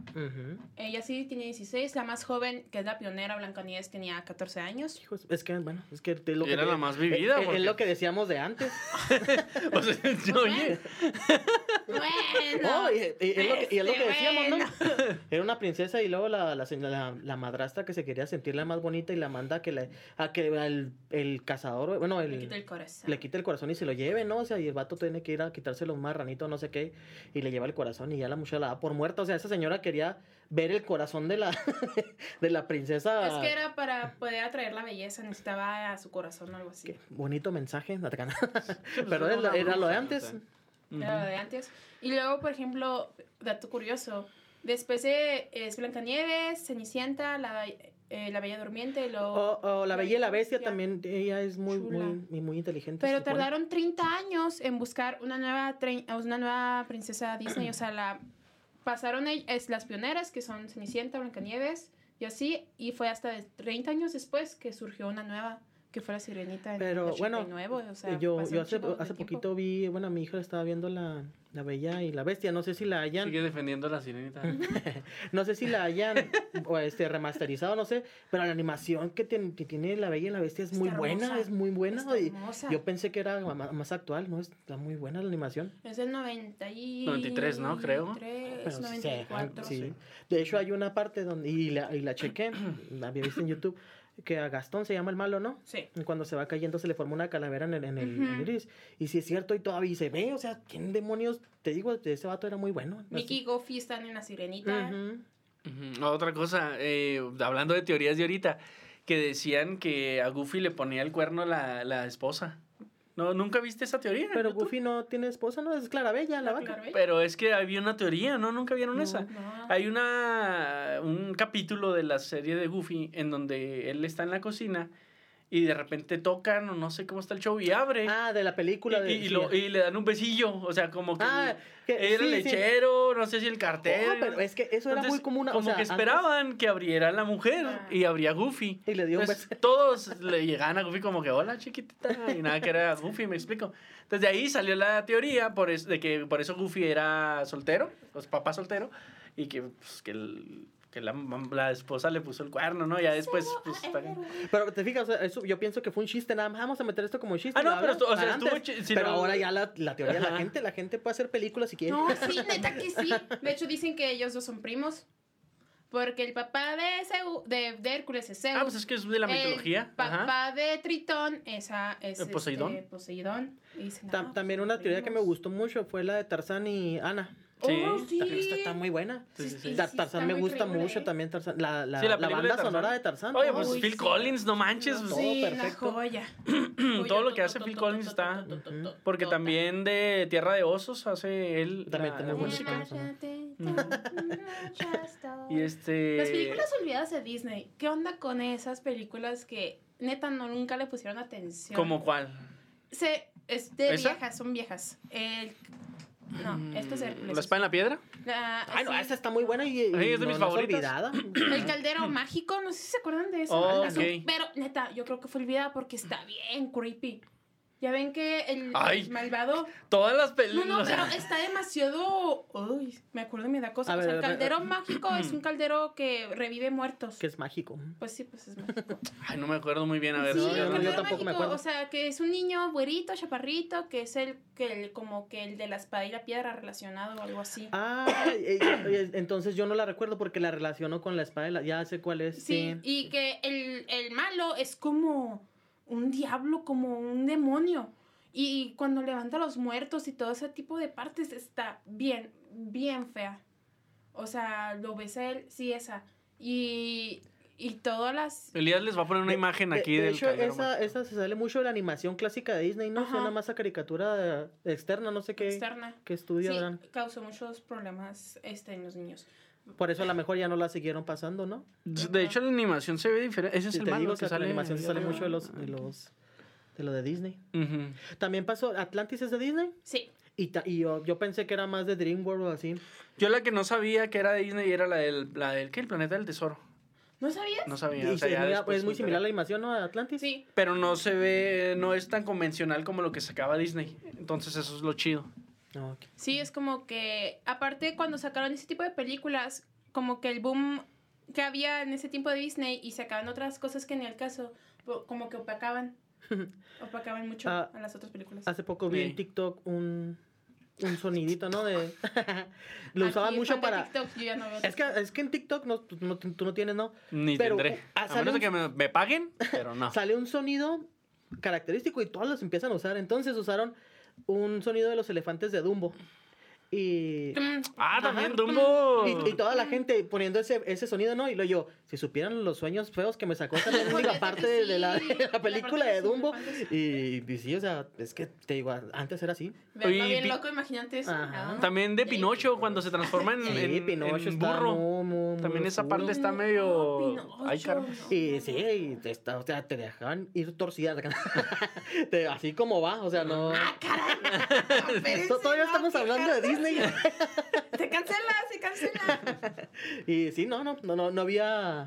Ella sí tiene 16, la más joven, que es la pionera, Blancanieves, tenía 14 años. Hijos, es que, bueno, es que es lo que Era la más vivida, Es, es porque- lo que decíamos de antes. o sea, yo, oye, Bueno. No, y, y- y es lo que, y es lo que este, decíamos, ¿no? Era una princesa y luego la, la, la, la madrastra que se quería sentir la más bonita y la manda a que, le, a que el, el cazador, bueno, el, Le quita el corazón. le quite el corazón y se lo lleve, ¿no? O sea, y el vato tiene que ir a quitárselo un marranito, no sé qué, y le lleva el corazón y ya la muchacha la da por muerta. O sea, esa señora quería ver el corazón de la, de la princesa. Es que era para poder atraer la belleza, necesitaba a su corazón o algo así. Qué bonito mensaje, Natacana. pues, Pero era era, lo de antes. Era lo de antes. Y luego, por ejemplo, dato curioso, después de es Blancanieves, Cenicienta, la, eh, la Bella Durmiente, luego... O, o la Bella y la Bestia también, ella es muy, muy, muy, inteligente. Pero tardaron 30 años en buscar una nueva, una nueva princesa Disney. o sea, la pasaron es las pioneras, que son Cenicienta, Blancanieves y así. Y fue hasta de 30 años después que surgió una nueva, que fue la Sirenita en Pero, el bueno, 89, o sea, yo, yo hace, hace poquito vi, bueno, mi hija estaba viendo la, la Bella y la Bestia, no sé si la hayan, Sigue defendiendo a la sirenita. no sé si la hayan o este, remasterizado, no sé, pero la animación que, tiene- que tiene la Bella y la Bestia es Está muy buena, hermosa, es muy buena. está y hermosa. yo pensé que era ma- más, actual, ¿no? Está muy buena la animación. Es del 90 y... 93, ¿no? Creo. 93, Pero sí, 94. sí. sí. De hecho, hay una parte donde, y la, y la chequé, la había visto en YouTube, que a Gastón se llama el malo, ¿no? Sí. Y Cuando se va cayendo se le forma una calavera en el, en el iris. Y si es cierto, y todavía se ve, o sea, ¿quién demonios? Te digo, ese vato era muy bueno. Mickey y Goofy están en la Sirenita. Ujú. Otra cosa, eh, hablando de teorías de ahorita, que decían que a Goofy le ponía el cuerno la, la esposa. ¿No, ¿Nunca viste esa teoría? Pero ¿YouTube? Goofy no tiene esposa, ¿no? Es Clarabella, la vaca. Claro, ¿eh? Pero es que había una teoría, ¿no? ¿Nunca vieron No. esa? No. Hay una un capítulo de la serie de Goofy en donde él está en la cocina y de repente tocan o no sé cómo está el show y abre Ah, de la película y, de... y sí. lo- y le dan un besillo, o sea, como que Ah, que- era el sí, sí. lechero, no sé si el cartero. Oh, pero es que eso era muy común. o Como sea, que antes- esperaban que abriera la mujer Ah. y abría Goofy. Y le dio un Entonces, beso. todos le llegaban a Goofy como que, hola chiquitita, y nada que era Goofy, me explico. Entonces de ahí salió la teoría por es- de que por eso Goofy era soltero, pues papá soltero, y que, pues, que, el- que la, la esposa le puso el cuerno, ¿no? Ya después, pues, está bien. Pero te fijas, o sea, eso, yo pienso que fue un chiste, nada más vamos a meter esto como un chiste. Ah, no, pero o sea, estuvo antes. si Pero no- ahora ya la, la teoría de la Ajá. gente, la gente puede hacer películas si quiere. No, sí, neta que sí. De hecho, dicen que ellos dos son primos. Porque el papá de, Zeu- de, de Hércules es Zeus. Ah, pues es que es de la El mitología. Ajá. papá de Tritón es, a- es ¿El Poseidón? este, Poseidón. Y dicen, Ta- también pues, una teoría que me gustó mucho fue la de Tarzán y Ana. Sí. Oh, sí. Está muy buena. Sí, sí, sí. Sí, Ta- sí, Tarzán está me gusta increíble, mucho también. Tarzán. La, la, Sí, la la película banda de Tarzán. sonora de Tarzán. Oye, Oh, pues Uy, Phil sí. Collins, no manches. Todo Sí, perfecto. la joya. Todo lo que hace Phil Collins está- Porque también de Tierra de Osos hace él. También tiene música. música. Y este. Las películas olvidadas de Disney. ¿Qué onda con esas películas que neta no nunca le pusieron atención? ¿Como cuál? Se, es de ¿Esa? viejas, son viejas. El, no, esto es Hércules. ¿La espada en la piedra? La- Ay, no, sí. esa está muy buena y, y Ay, es de no, mis no favoritas. olvidada. El caldero mágico, no sé si se acuerdan de eso. Oh, Es ok. un- Pero neta, yo creo que fue olvidada porque está bien creepy. Ya ven que el, Ay. el malvado. Todas las No, películas. no, pero está demasiado. Uy, me acuerdo y me da cosa. A O sea, ver, el ver, caldero mágico es un caldero que revive muertos. Que es mágico. Pues sí, pues es mágico. Ay, no me acuerdo muy bien. A ver. sí, no, el yo no, tampoco me mágico, acuerdo. o sea, que es un niño güerito, chaparrito, que es el que el, como que el de la espada y la piedra relacionado o algo así. Ah, eh, eh, entonces yo no la recuerdo porque la relaciono con la espada. de la- Ya sé cuál es. Sí, y que el, el malo es como un diablo, como un demonio. Y cuando levanta a los muertos y todo ese tipo de partes está bien, bien fea. O sea, lo ves a él, sí, esa. Y, y todas las... Elías les va a poner una imagen De- aquí de, del hecho, caldero esa, esa se sale mucho de la animación clásica de Disney, ¿no? Ajá. Suena más a caricatura externa, no sé qué, externa. qué estudio Sí, causó muchos problemas este, en los niños. Por eso a lo mejor ya no la siguieron pasando, ¿no? De hecho, la animación se ve diferente. Ese es el te malo digo, que o sea, que sale. la animación sale mucho de los, de los de lo de Disney. También pasó, Atlantis es de Disney. Sí. Y, ta- y yo, yo pensé que era más de DreamWorld o así. Yo la que no sabía que era Disney era la del, la del ¿qué? El planeta del tesoro. ¿No sabías? No sabía. Y o sea, se- ya es muy- es muy similar a la animación, ¿no? De Atlantis. Sí. Pero no se ve, no es tan convencional como lo que sacaba Disney. Entonces eso es lo chido. Ah. Sí, es como que, aparte cuando sacaron ese tipo de películas, como que el boom que había en ese tiempo de Disney y sacaban otras cosas que ni al caso, como que opacaban, opacaban mucho Ah, a las otras películas. Hace poco vi Sí. en TikTok un, un sonidito, ¿no? De... Lo Aquí, usaban mucho para... TikTok, yo ya no veo Es que, es que en TikTok no, tú, no, tú no tienes, ¿no? Ni Pero, tendré. ah, A menos de un- que me, me paguen, pero no. Sale un sonido característico y todos los empiezan a usar. Entonces usaron un sonido de los elefantes de Dumbo. Y, Ah, también. Dumbo. y, y toda la gente poniendo ese, ese sonido, ¿no? Y lo yo, si supieran los sueños feos que me sacó esta Neta parte de, la, de la la película de Dumbo. Y, y sí, o sea, es que te digo, antes era así. verlo bien loco, imagínate eso. Ajá. Ah. También de Pinocho cuando se transforma en, Sí, en- Pinocho en está burro. muy, muy, muy También esa parte está medio. Ay. Y sí, y te, está- o sea, te dejaban ir torcida. Te- así como va, o sea, no. Ah, caray. Todavía no, estamos hablando de. Disney. Se cancela, se cancela. Y sí, no, no, no, no, no había.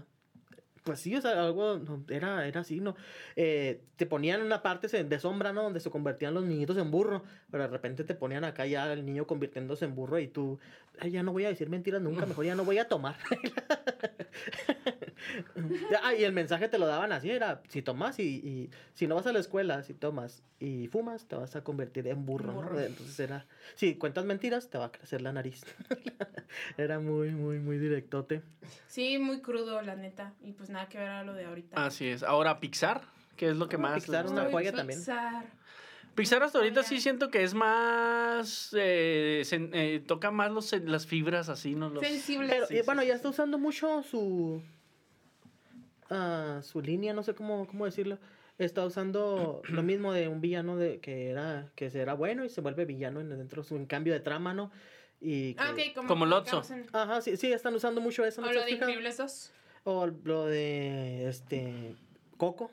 Pues sí, o sea, algo no, era, era así, ¿no? Eh, te ponían una parte de sombra, ¿no? Donde se convertían los niñitos en burro, pero de repente te ponían acá ya el niño convirtiéndose en burro y tú, "Ay, ya no voy a decir mentiras nunca, mejor ya no voy a tomar. ah, y el mensaje te lo daban así, era, si tomas y, y si no vas a la escuela, si tomas y fumas, te vas a convertir en burro, ¿no? Burro. Entonces era, si cuentas mentiras, te va a crecer la nariz. era muy, muy, muy directote. Sí, muy crudo, la neta. Y pues nada que ver a lo de ahorita. Así es. Ahora Pixar, que es lo que Ah, más. Pixar es una joya también. Pixar. Pixar hasta ahorita sí siento que es más. eh, sen- eh, toca más los, las fibras así, ¿no? Los, Sensible. Pero Sí, sí, bueno, sí, ya sí. está usando mucho su ah, su línea, no sé cómo, cómo decirlo. Está usando lo mismo de un villano de que era que era bueno y se vuelve villano en dentro de un cambio de trama, ¿no? Y que- Ah, ok, como, Como Lotso. en- Ajá, sí, sí, están usando mucho eso, ¿no O lo de? Increíbles 2. O lo de este Coco.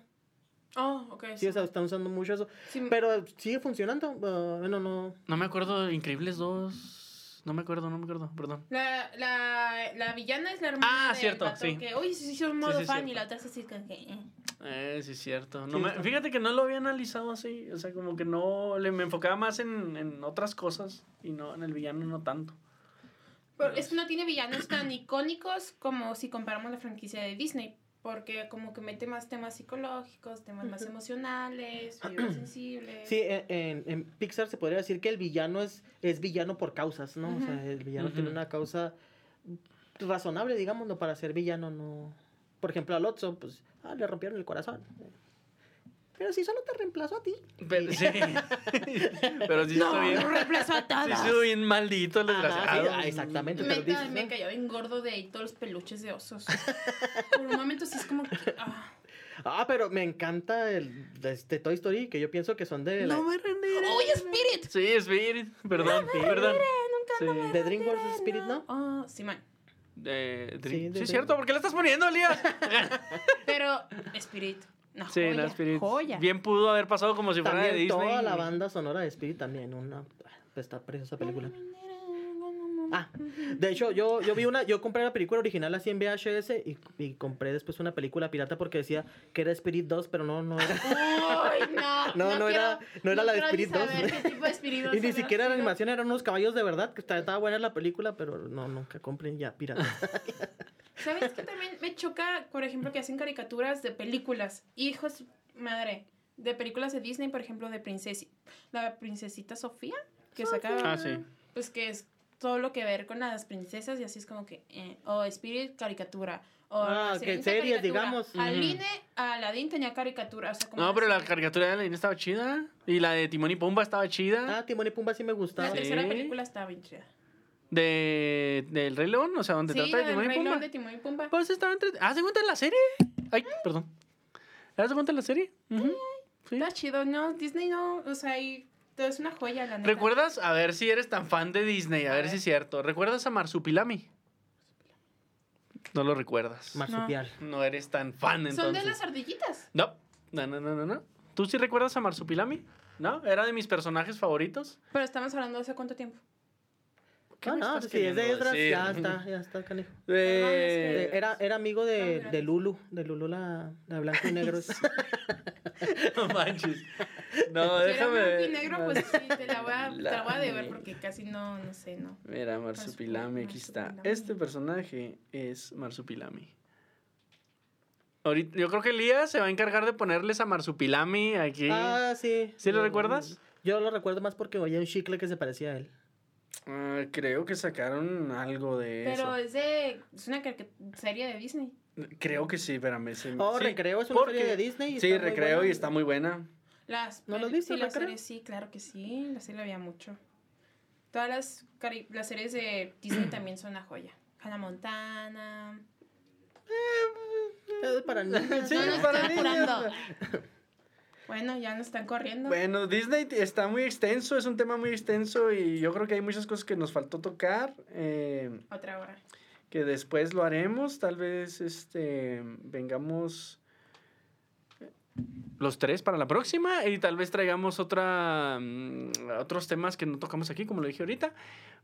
Oh, ok. Sí, o sea, están usando mucho eso. Sí, Pero sigue funcionando. ah, bueno, no. No me acuerdo Increíbles 2. No me acuerdo, no me acuerdo, perdón. La, la, la villana es la hermana Ah, del cierto, vato sí. que, uy, sí, sí, un modo sí, fan cierto. y la otra es así como que... eh. Eh, sí, es cierto. No Sí, me- fíjate que no lo había analizado así. O sea, como que no. Le, me enfocaba más en, en otras cosas y no en el villano, no tanto. Pero es que no tiene villanos tan icónicos como si comparamos la franquicia de Disney. Porque como que mete más temas psicológicos, temas más emocionales, sensibles. Sí, en, en- en Pixar se podría decir que el villano es, es villano por causas, ¿no? O sea, el villano tiene una causa razonable, digamos, no para ser villano, no. Por ejemplo, a Lotso, pues, ah, le rompieron el corazón. Pero si solo te reemplazó a ti. Pero, sí. Pero sí No, estoy bien. no reemplazó a Sí, todas. estuvo bien maldito el desgraciado. sí, exactamente. Me, dices, me ¿no? cayó bien gordo de ahí todos los peluches de osos. Por un momento sí es como que. ah. Ah, pero me encanta el de este Toy Story, que yo pienso que son de, la- No me rendiré. ¡Uy, Spirit! Sí, Spirit. Perdón, perdón. Sí. de DreamWorks Spirit, ¿no? Oh, sí, man. Eh, Dream- Sí, sí, de es cierto. ¿Por qué le estás poniendo, Elías? Pero Spirit. No, Sí, joya, la Spirit. joya. Bien pudo haber pasado como si fuera de Disney. toda la banda sonora de Spirit también, una pues, está preciosa película. Ah, de hecho, yo, yo vi una, yo compré la película original así en VHS y, y compré después una película pirata porque decía que era Spirit 2, pero no, no era. Uy, no. No, no era- no era la de Spirit 2. saber qué tipo de Spirit 2 Y ni siquiera era sido. animación, eran unos caballos de verdad, que estaba, estaba buena la película, pero no, nunca compren ya pirata. ¿Sabes qué también me choca, por ejemplo, que hacen caricaturas de películas? Hijos, madre, de películas de Disney, por ejemplo, de princesi la princesita Sofía, que saca, Ah, sí. pues que es todo lo que ver con las princesas y así es como que, eh, o Spirit caricatura. O Ah, La que series, caricatura. digamos. Aline, Aladdin tenía caricatura, o sea, como No, pero la caricatura de Aladdin estaba chida. Y la de Timón y Pumba estaba chida. Ah, Timón y Pumba sí me gustaba. La Sí. tercera película estaba bien chida. De, del Rey León, o sea, donde Sí, trata de Timón y Pumba. León de Timón y Pumba. Pues estaba entre... ¿Haz de cuenta en la serie? Ay, perdón. ¿Haz de cuenta en la serie? Sí. Está chido, ¿no? Disney no, o sea, y todo es una joya, la neta. ¿Recuerdas? A ver si eres tan fan de Disney, a, A ver, ver. si es cierto. ¿Recuerdas a Marsupilami? No lo recuerdas. Marsupial. No eres tan fan entonces. Son de las ardillitas. No, no, no, no, no, no. ¿Tú sí recuerdas a Marsupilami? ¿No? Era de mis personajes favoritos. Pero estamos hablando de hace cuánto tiempo. ¿Qué No, no, si es de decir? ya está, ya está, canijo. Eh, Era, era amigo de, de. Lulu, de Lulu la, la blanco y negro. no manches. No, Si era déjame. blanco y negro, pues sí, te la voy a, te la voy a deber porque casi no, no sé, no. Mira, Marsupilami, aquí está. Este personaje es Marsupilami. Ahorita, yo creo que Elías se va a encargar de ponerles a Marsupilami aquí. ah, sí. ¿Sí lo Yo- recuerdas? Yo lo recuerdo más porque oía un chicle que se parecía a él. Ah, creo que sacaron algo de Pero eso. es de. Es una serie de Disney. Creo que sí, espérame. sí. Oh, Sí, Recreo es una porque- serie de Disney. y Sí, está muy Recreo buena. y está muy buena. Las, ¿No lo visto, Sí, las Recreo? series, sí, claro que sí. La serie la veía mucho. Todas las, las series de Disney también son una joya. Hannah Montana. Es para niños. Sí, no, no para niños. Bueno, ya nos están corriendo. Bueno, Disney está muy extenso, es un tema muy extenso y yo creo que hay muchas cosas que nos faltó tocar. eh, Otra hora. que después lo haremos. Tal vez este vengamos los tres para la próxima y tal vez traigamos otra mm, otros temas que no tocamos aquí, como lo dije ahorita.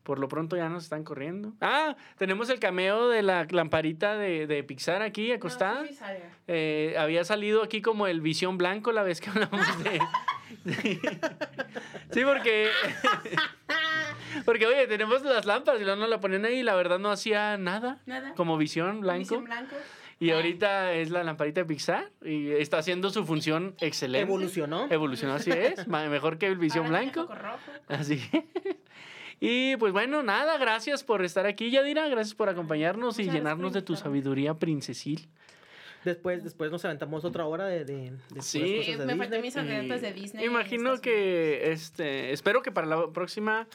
Por lo pronto ya nos están corriendo. Ah, tenemos el cameo de la lamparita de, de Pixar aquí acostada. No, sí. Eh, había salido aquí como el visión blanco la vez que hablamos de. sí, porque. porque, oye, tenemos las lámparas y luego nos la ponían ahí y la verdad no hacía nada. Nada. Como visión blanco. Visión blanco. Y ahorita es la lamparita de Pixar y está haciendo su función excelente. Evolucionó. Evolucionó, así es. Mejor que el visión blanco. rojo. Así. Y pues bueno, nada, gracias por estar aquí, Yadira. Gracias por acompañarnos y Muchas llenarnos de tu sabiduría princesil. Después, después nos aventamos otra hora de, de, de Sí. puras cosas de Me Disney. mis anécdotas de Disney. Imagino que, este, espero que para la próxima,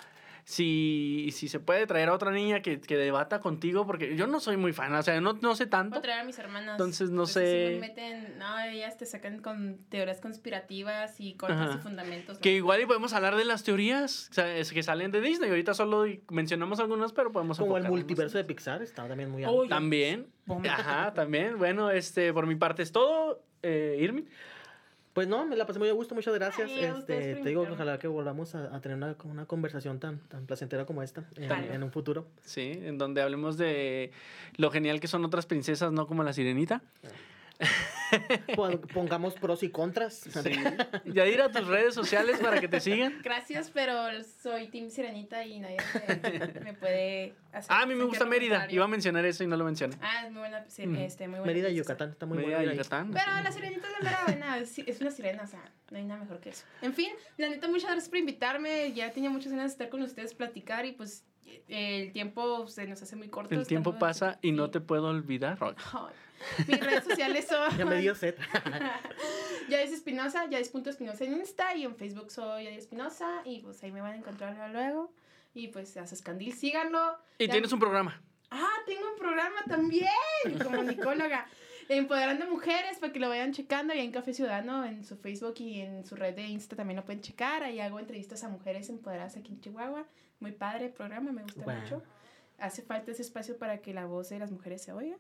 si, si se puede traer a otra niña que, que debata contigo, porque yo no soy muy fan, o sea, no, no sé Voy tanto. a traer a mis hermanas. Entonces, no Pues sé. sí me meten, no, ellas te sacan con teorías conspirativas y con Ajá. y fundamentos. Que igual y podemos hablar de las teorías o sea, es que salen de Disney. Ahorita solo mencionamos algunas, pero podemos Como el multiverso de Pixar, está también muy Uy, amplio. También. Ajá, también. Bueno, este, por mi parte es todo. Eh, Irmi. Pues no, me la pasé muy a gusto, muchas gracias. Ay, este, te digo, invitarme. ojalá que volvamos a, a tener una, una conversación tan, tan placentera como esta en, Vale. en un futuro. Sí, en donde hablemos de lo genial que son otras princesas, no como la sirenita. Pon- Pongamos pros y contras. Sí. Yadira, tus redes sociales para que te sigan. Gracias, pero soy Team Sirenita y nadie me, me puede hacer. Ah, a mí me gusta Mérida. contrario. Iba a mencionar eso y no lo mencioné. Ah, es muy buena, sí, Ujú. este, muy buena. Mérida. Yucatán, está muy Mérida, buena. Yucatán. Pero la sirenita es la mera buena, es, una sirena, o sea, no hay nada mejor que eso. En fin, la neta, muchas gracias por invitarme. Ya tenía muchas ganas de estar con ustedes, platicar y pues el tiempo se nos hace muy corto. El tiempo pasa y no te puedo olvidar. Ay, mis redes sociales son... Ya me dio sed. Yadis Espinosa, Yadis.espinosa en Insta y en Facebook soy Yadis Espinosa y pues ahí me van a encontrar luego. Y pues a Sascandil, síganlo. Y Ya- tienes un programa. Ah, tengo un programa también como Nicóloga. Empoderando mujeres para que lo vayan checando. Y en Café Ciudadano, en su Facebook y en su red de Insta también lo pueden checar. Ahí hago entrevistas a mujeres empoderadas aquí en Chihuahua. Muy padre el programa, me gusta mucho. Hace falta ese espacio para que la voz de las mujeres se oiga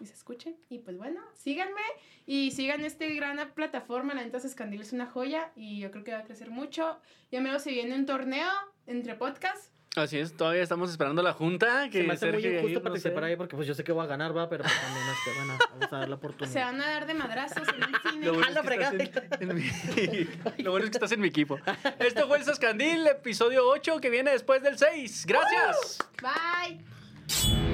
y se escuche. Y pues bueno, síganme y sigan este gran plataforma. La neta Escandil es una joya y yo creo que va a crecer mucho. Ya me se viene un torneo entre podcasts. Así es, todavía estamos esperando la junta. Que Se me hace muy Sergio y injusto no participar sé. ahí porque pues yo sé que voy a ganar, va, pero pues también este, bueno, vamos a dar la oportunidad. Se van a dar de madrazos en el cine. Lo bueno, es que estás fregada. en- en mi- Lo bueno es que estás en mi equipo. Esto fue el Sascandil, episodio 8, que viene después del 6. ¡Gracias! Bye.